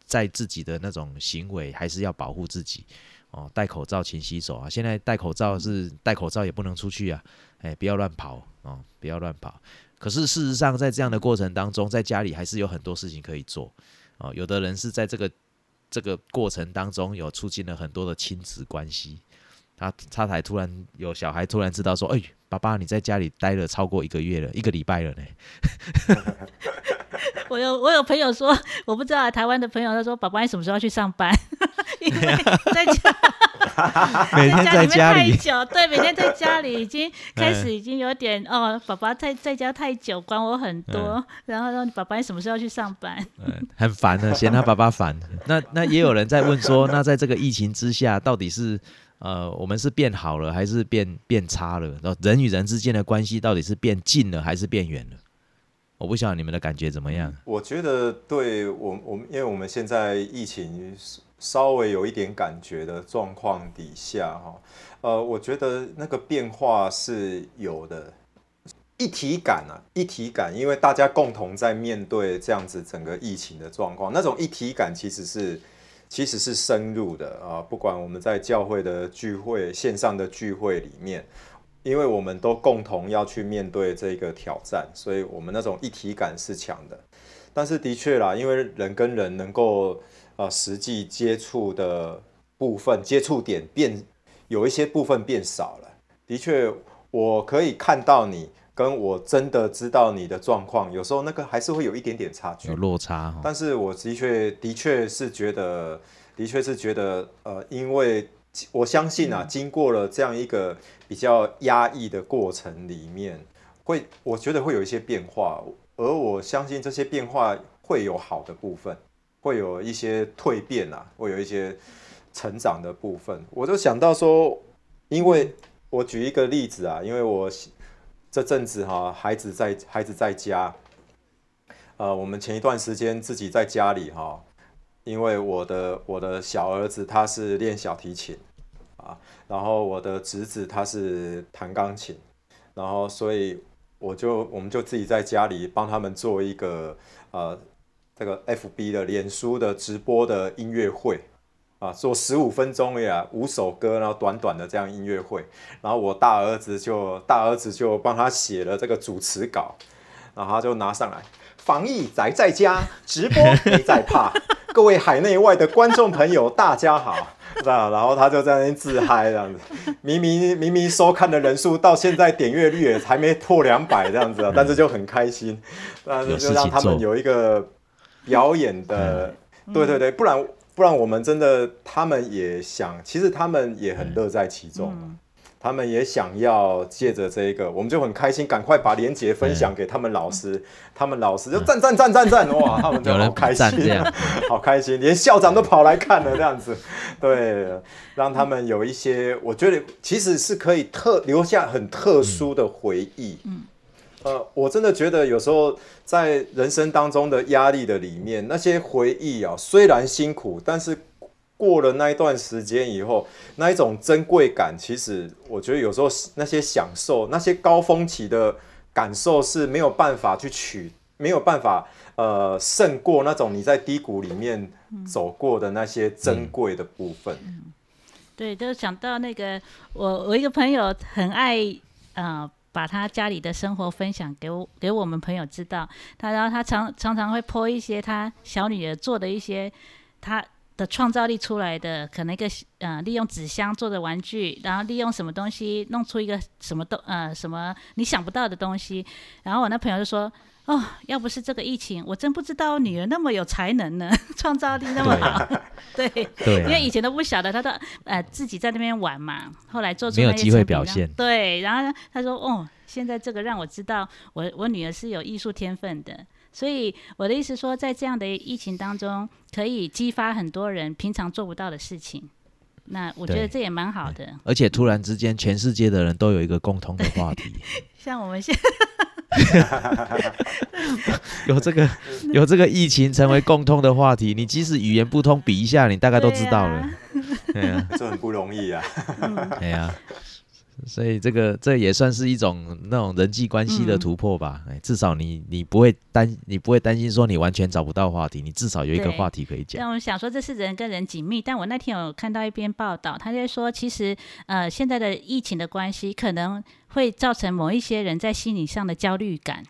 S2: 在自己的那种行为还是要保护自己哦，戴口罩、勤洗手啊。现在戴口罩是戴口罩也不能出去啊，哎，不要乱跑哦，不要乱跑。可是事实上，在这样的过程当中，在家里还是有很多事情可以做哦。有的人是在这个这个过程当中有促进了很多的亲子关系，他他才突然有小孩突然知道说，哎、爸爸你在家里待了超过一个月了，一个礼拜了呢。
S1: 我有我有朋友说，我不知道台湾的朋友，他说：“爸爸，你什么时候要去上班？” 在家
S2: 每天在家里
S1: 太，久，对，每天在家里已经开始
S2: 嗯
S1: 已经有点哦，爸爸在在家太久，管我很多。然后说：“爸爸，你什么时候要去上班
S2: 嗯，很烦的，嫌他爸爸烦。那那也有人在问说，那在这个疫情之下，到底是呃我们是变好了，还是变变差了？然后人与人之间的关系到底是变近了，还是变远了？我不晓得你们的感觉怎么样？
S3: 我觉得对我我们，因为我们现在疫情稍微有一点感觉的状况底下，哈，呃，我觉得那个变化是有的，一体感啊，一体感，因为大家共同在面对这样子整个疫情的状况，那种一体感其实是其实是深入的啊，不管我们在教会的聚会、线上的聚会里面。因为我们都共同要去面对这个挑战，所以我们那种一体感是强的。但是的确啦，因为人跟人能够呃实际接触的部分接触点变有一些部分变少了。的确，我可以看到你，跟我真的知道你的状况，有时候那个还是会有一点点差距
S2: 有。落差哈。
S3: 但是我的确的确是觉得，的确是觉得，呃，因为我相信啊，经过了这样一个比较压抑的过程里面，会我觉得会有一些变化，而我相信这些变化会有好的部分，会有一些蜕变啊，会有一些成长的部分。我就想到说，因为我举一个例子啊，因为我这阵子哈、孩子在孩子在家，呃，我们前一段时间自己在家里哈、因为我的我的小儿子他是练小提琴啊，然后我的侄子他是弹钢琴，然后所以我就我们就自己在家里帮他们做一个呃这个 FB 的脸书的直播的音乐会啊，做十五分钟呀，五首歌，然后短短的这样音乐会，然后我大儿子就大儿子就帮他写了这个主持稿，然后他就拿上来，防疫宅在家，直播没在怕，各位海内外的观众朋友，大家好。这样，然后他就在那边自嗨这样子，明明明明收看的人数到现在点阅率也还没破两百这样子啊，但是就很开心，但是就让他们有一个表演的，对对对，不然不然我们真的他们也想，其实他们也很乐在其中。
S1: 嗯。
S3: 他们也想要借着这个，我们就很开心，赶快把链接分享给他们老师，他们老师就赞赞赞赞赞，哇，他们就好开心、啊，好开心，连校长都跑来看了这样子，对，让他们有一些，我觉得其实是可以特留下很特殊的回忆。嗯，呃，我真的觉得有时候在人生当中的压力的里面，那些回忆啊，虽然辛苦，但是过了那一段时间以后，那一种珍贵感，其实我觉得有时候那些享受、那些高峰期的感受是没有办法去取，没有办法呃胜过那种你在低谷里面走过的那些珍贵的部分。
S1: 对，就想到那个我我一个朋友很爱呃把他家里的生活分享给我给我们朋友知道，他然后他常常常会泼一些他小女儿做的一些他的创造力出来的，可能一个呃利用纸箱做的玩具，然后利用什么东西弄出一个什么东呃什么你想不到的东西，然后我那朋友就说。哦，要不是这个疫情，我真不知道女儿那么有才能呢，创造力那么好。对，因为以前都不晓得，她都呃自己在那边玩嘛，后来做出
S2: 没有机会表现
S1: 对，然后她说哦，现在这个让我知道我我女儿是有艺术天分的。所以我的意思说，在这样的疫情当中，可以激发很多人平常做不到的事情。那我觉得这也蛮好的。
S2: 而且突然之间，全世界的人都有一个共同的话题，
S1: 像我们现
S2: 有这个有这个疫情成为共通的话题，你即使语言不通，比一下，你大概都知道了。对啊，
S3: 这很不容易啊。
S2: 哎呀、所以这个这也算是一种那种人际关系的突破吧。哎、至少你你不会担你不会担心说你完全找不到话题，你至少有一个话题可以讲。
S1: 但我想说，这是人跟人紧密。但我那天有看到一篇报道，他在说，其实呃，现在的疫情的关系，可能会造成某一些人在心理上的焦虑感。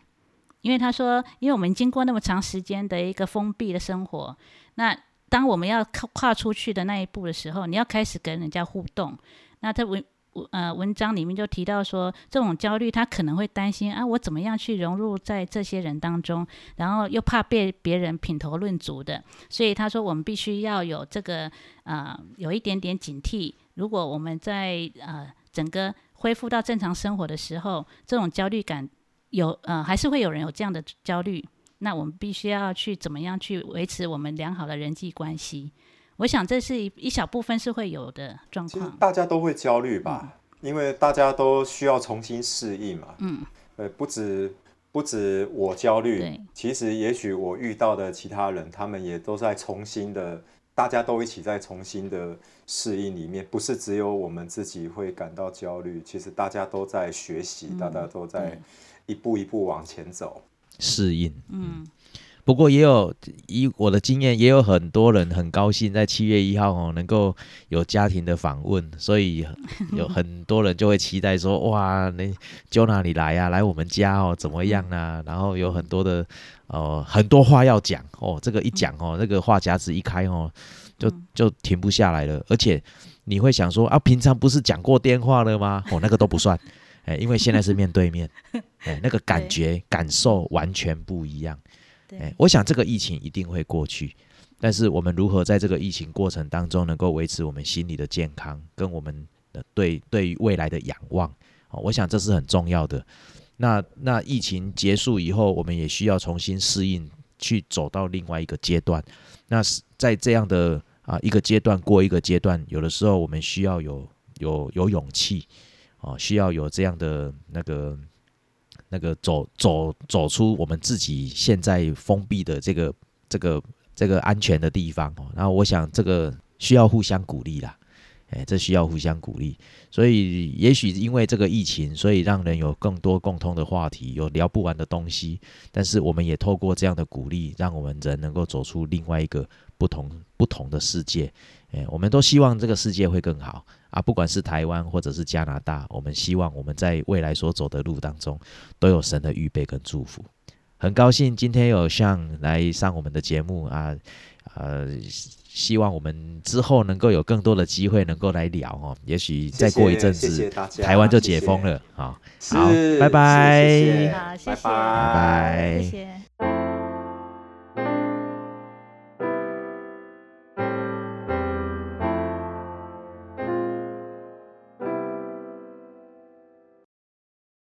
S1: 因为他说，因为我们经过那么长时间的一个封闭的生活，那当我们要跨跨出去的那一步的时候，你要开始跟人家互动。那他文呃文章里面就提到说，这种焦虑他可能会担心啊，我怎么样去融入在这些人当中，然后又怕被别人品头论足的，所以他说我们必须要有这个呃有一点点警惕。如果我们在呃整个恢复到正常生活的时候，这种焦虑感有呃还是会有人有这样的焦虑，那我们必须要去怎么样去维持我们良好的人际关系。我想这是一一小部分是会有的状况。
S3: 大家都会焦虑吧，因为大家都需要重新适应嘛。嗯，呃，不止不止我焦虑，其实也许我遇到的其他人，他们也都在重新的，大家都一起在重新的适应里面，不是只有我们自己会感到焦虑，其实大家都在学习，大家都在一步一步往前走。
S2: 适应。
S1: 嗯，
S2: 不过也有以我的经验，也有很多人很高兴在七月一号哦能够有家庭的访问，所以有很多人就会期待说，哇，你就哪里来呀、来我们家哦，怎么样啊？然后有很多的呃很多话要讲哦，这个一讲哦，那个话匣子一开哦，就就停不下来了，而且你会想说啊，平常不是讲过电话了吗？哦，那个都不算，哎，因为现在是面对面，哎，那个感觉感受完全不一样。哎，，我想这个疫情一定会过去，但是我们如何在这个疫情过程当中能够维持我们心理的健康，跟我们的对对于未来的仰望，哦，我想这是很重要的。那那疫情结束以后，我们也需要重新适应，去走到另外一个阶段。那是在这样的啊一个阶段过一个阶段，有的时候我们需要有有有勇气，哦，需要有这样的那个那个走走走出我们自己现在封闭的这个这个这个安全的地方哦。然后我想这个需要互相鼓励啦，哎，这需要互相鼓励。所以也许因为这个疫情，所以让人有更多共通的话题，有聊不完的东西。但是我们也透过这样的鼓励，让我们人能够走出另外一个不同不同的世界。哎，我们都希望这个世界会更好啊！不管是台湾或者是加拿大，我们希望我们在未来所走的路当中，都有神的预备跟祝福。很高兴今天有像来上我们的节目啊，呃，希望我们之后能够有更多的机会能够来聊哦。也许再过一阵
S3: 谢谢
S2: 子，台湾就解封了好
S3: 是
S2: 拜拜
S3: 谢谢
S1: 好，谢谢，
S3: 拜拜
S2: 拜
S1: 谢谢。